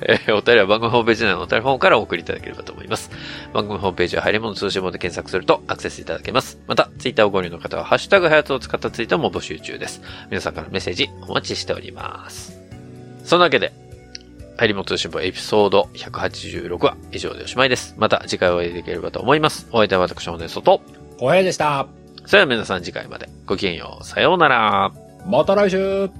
えーお便りは番組ホームページ内のお便りフォームからお送りいただければと思います。番組ホームページは入り物通信簿で検索するとアクセスいただけます。また、ツイッターをご利用の方は、ハッシュタグハヤトを使ったツイートも募集中です。皆さんからのメッセージお待ちしております。そんなわけで、入り物通信簿エピソード186は以上でおしまいです。また次回お会いできればと思います。お相手は私、ホネソと。小平でした。それでは皆さん次回までごきげんよう。さようなら。また来週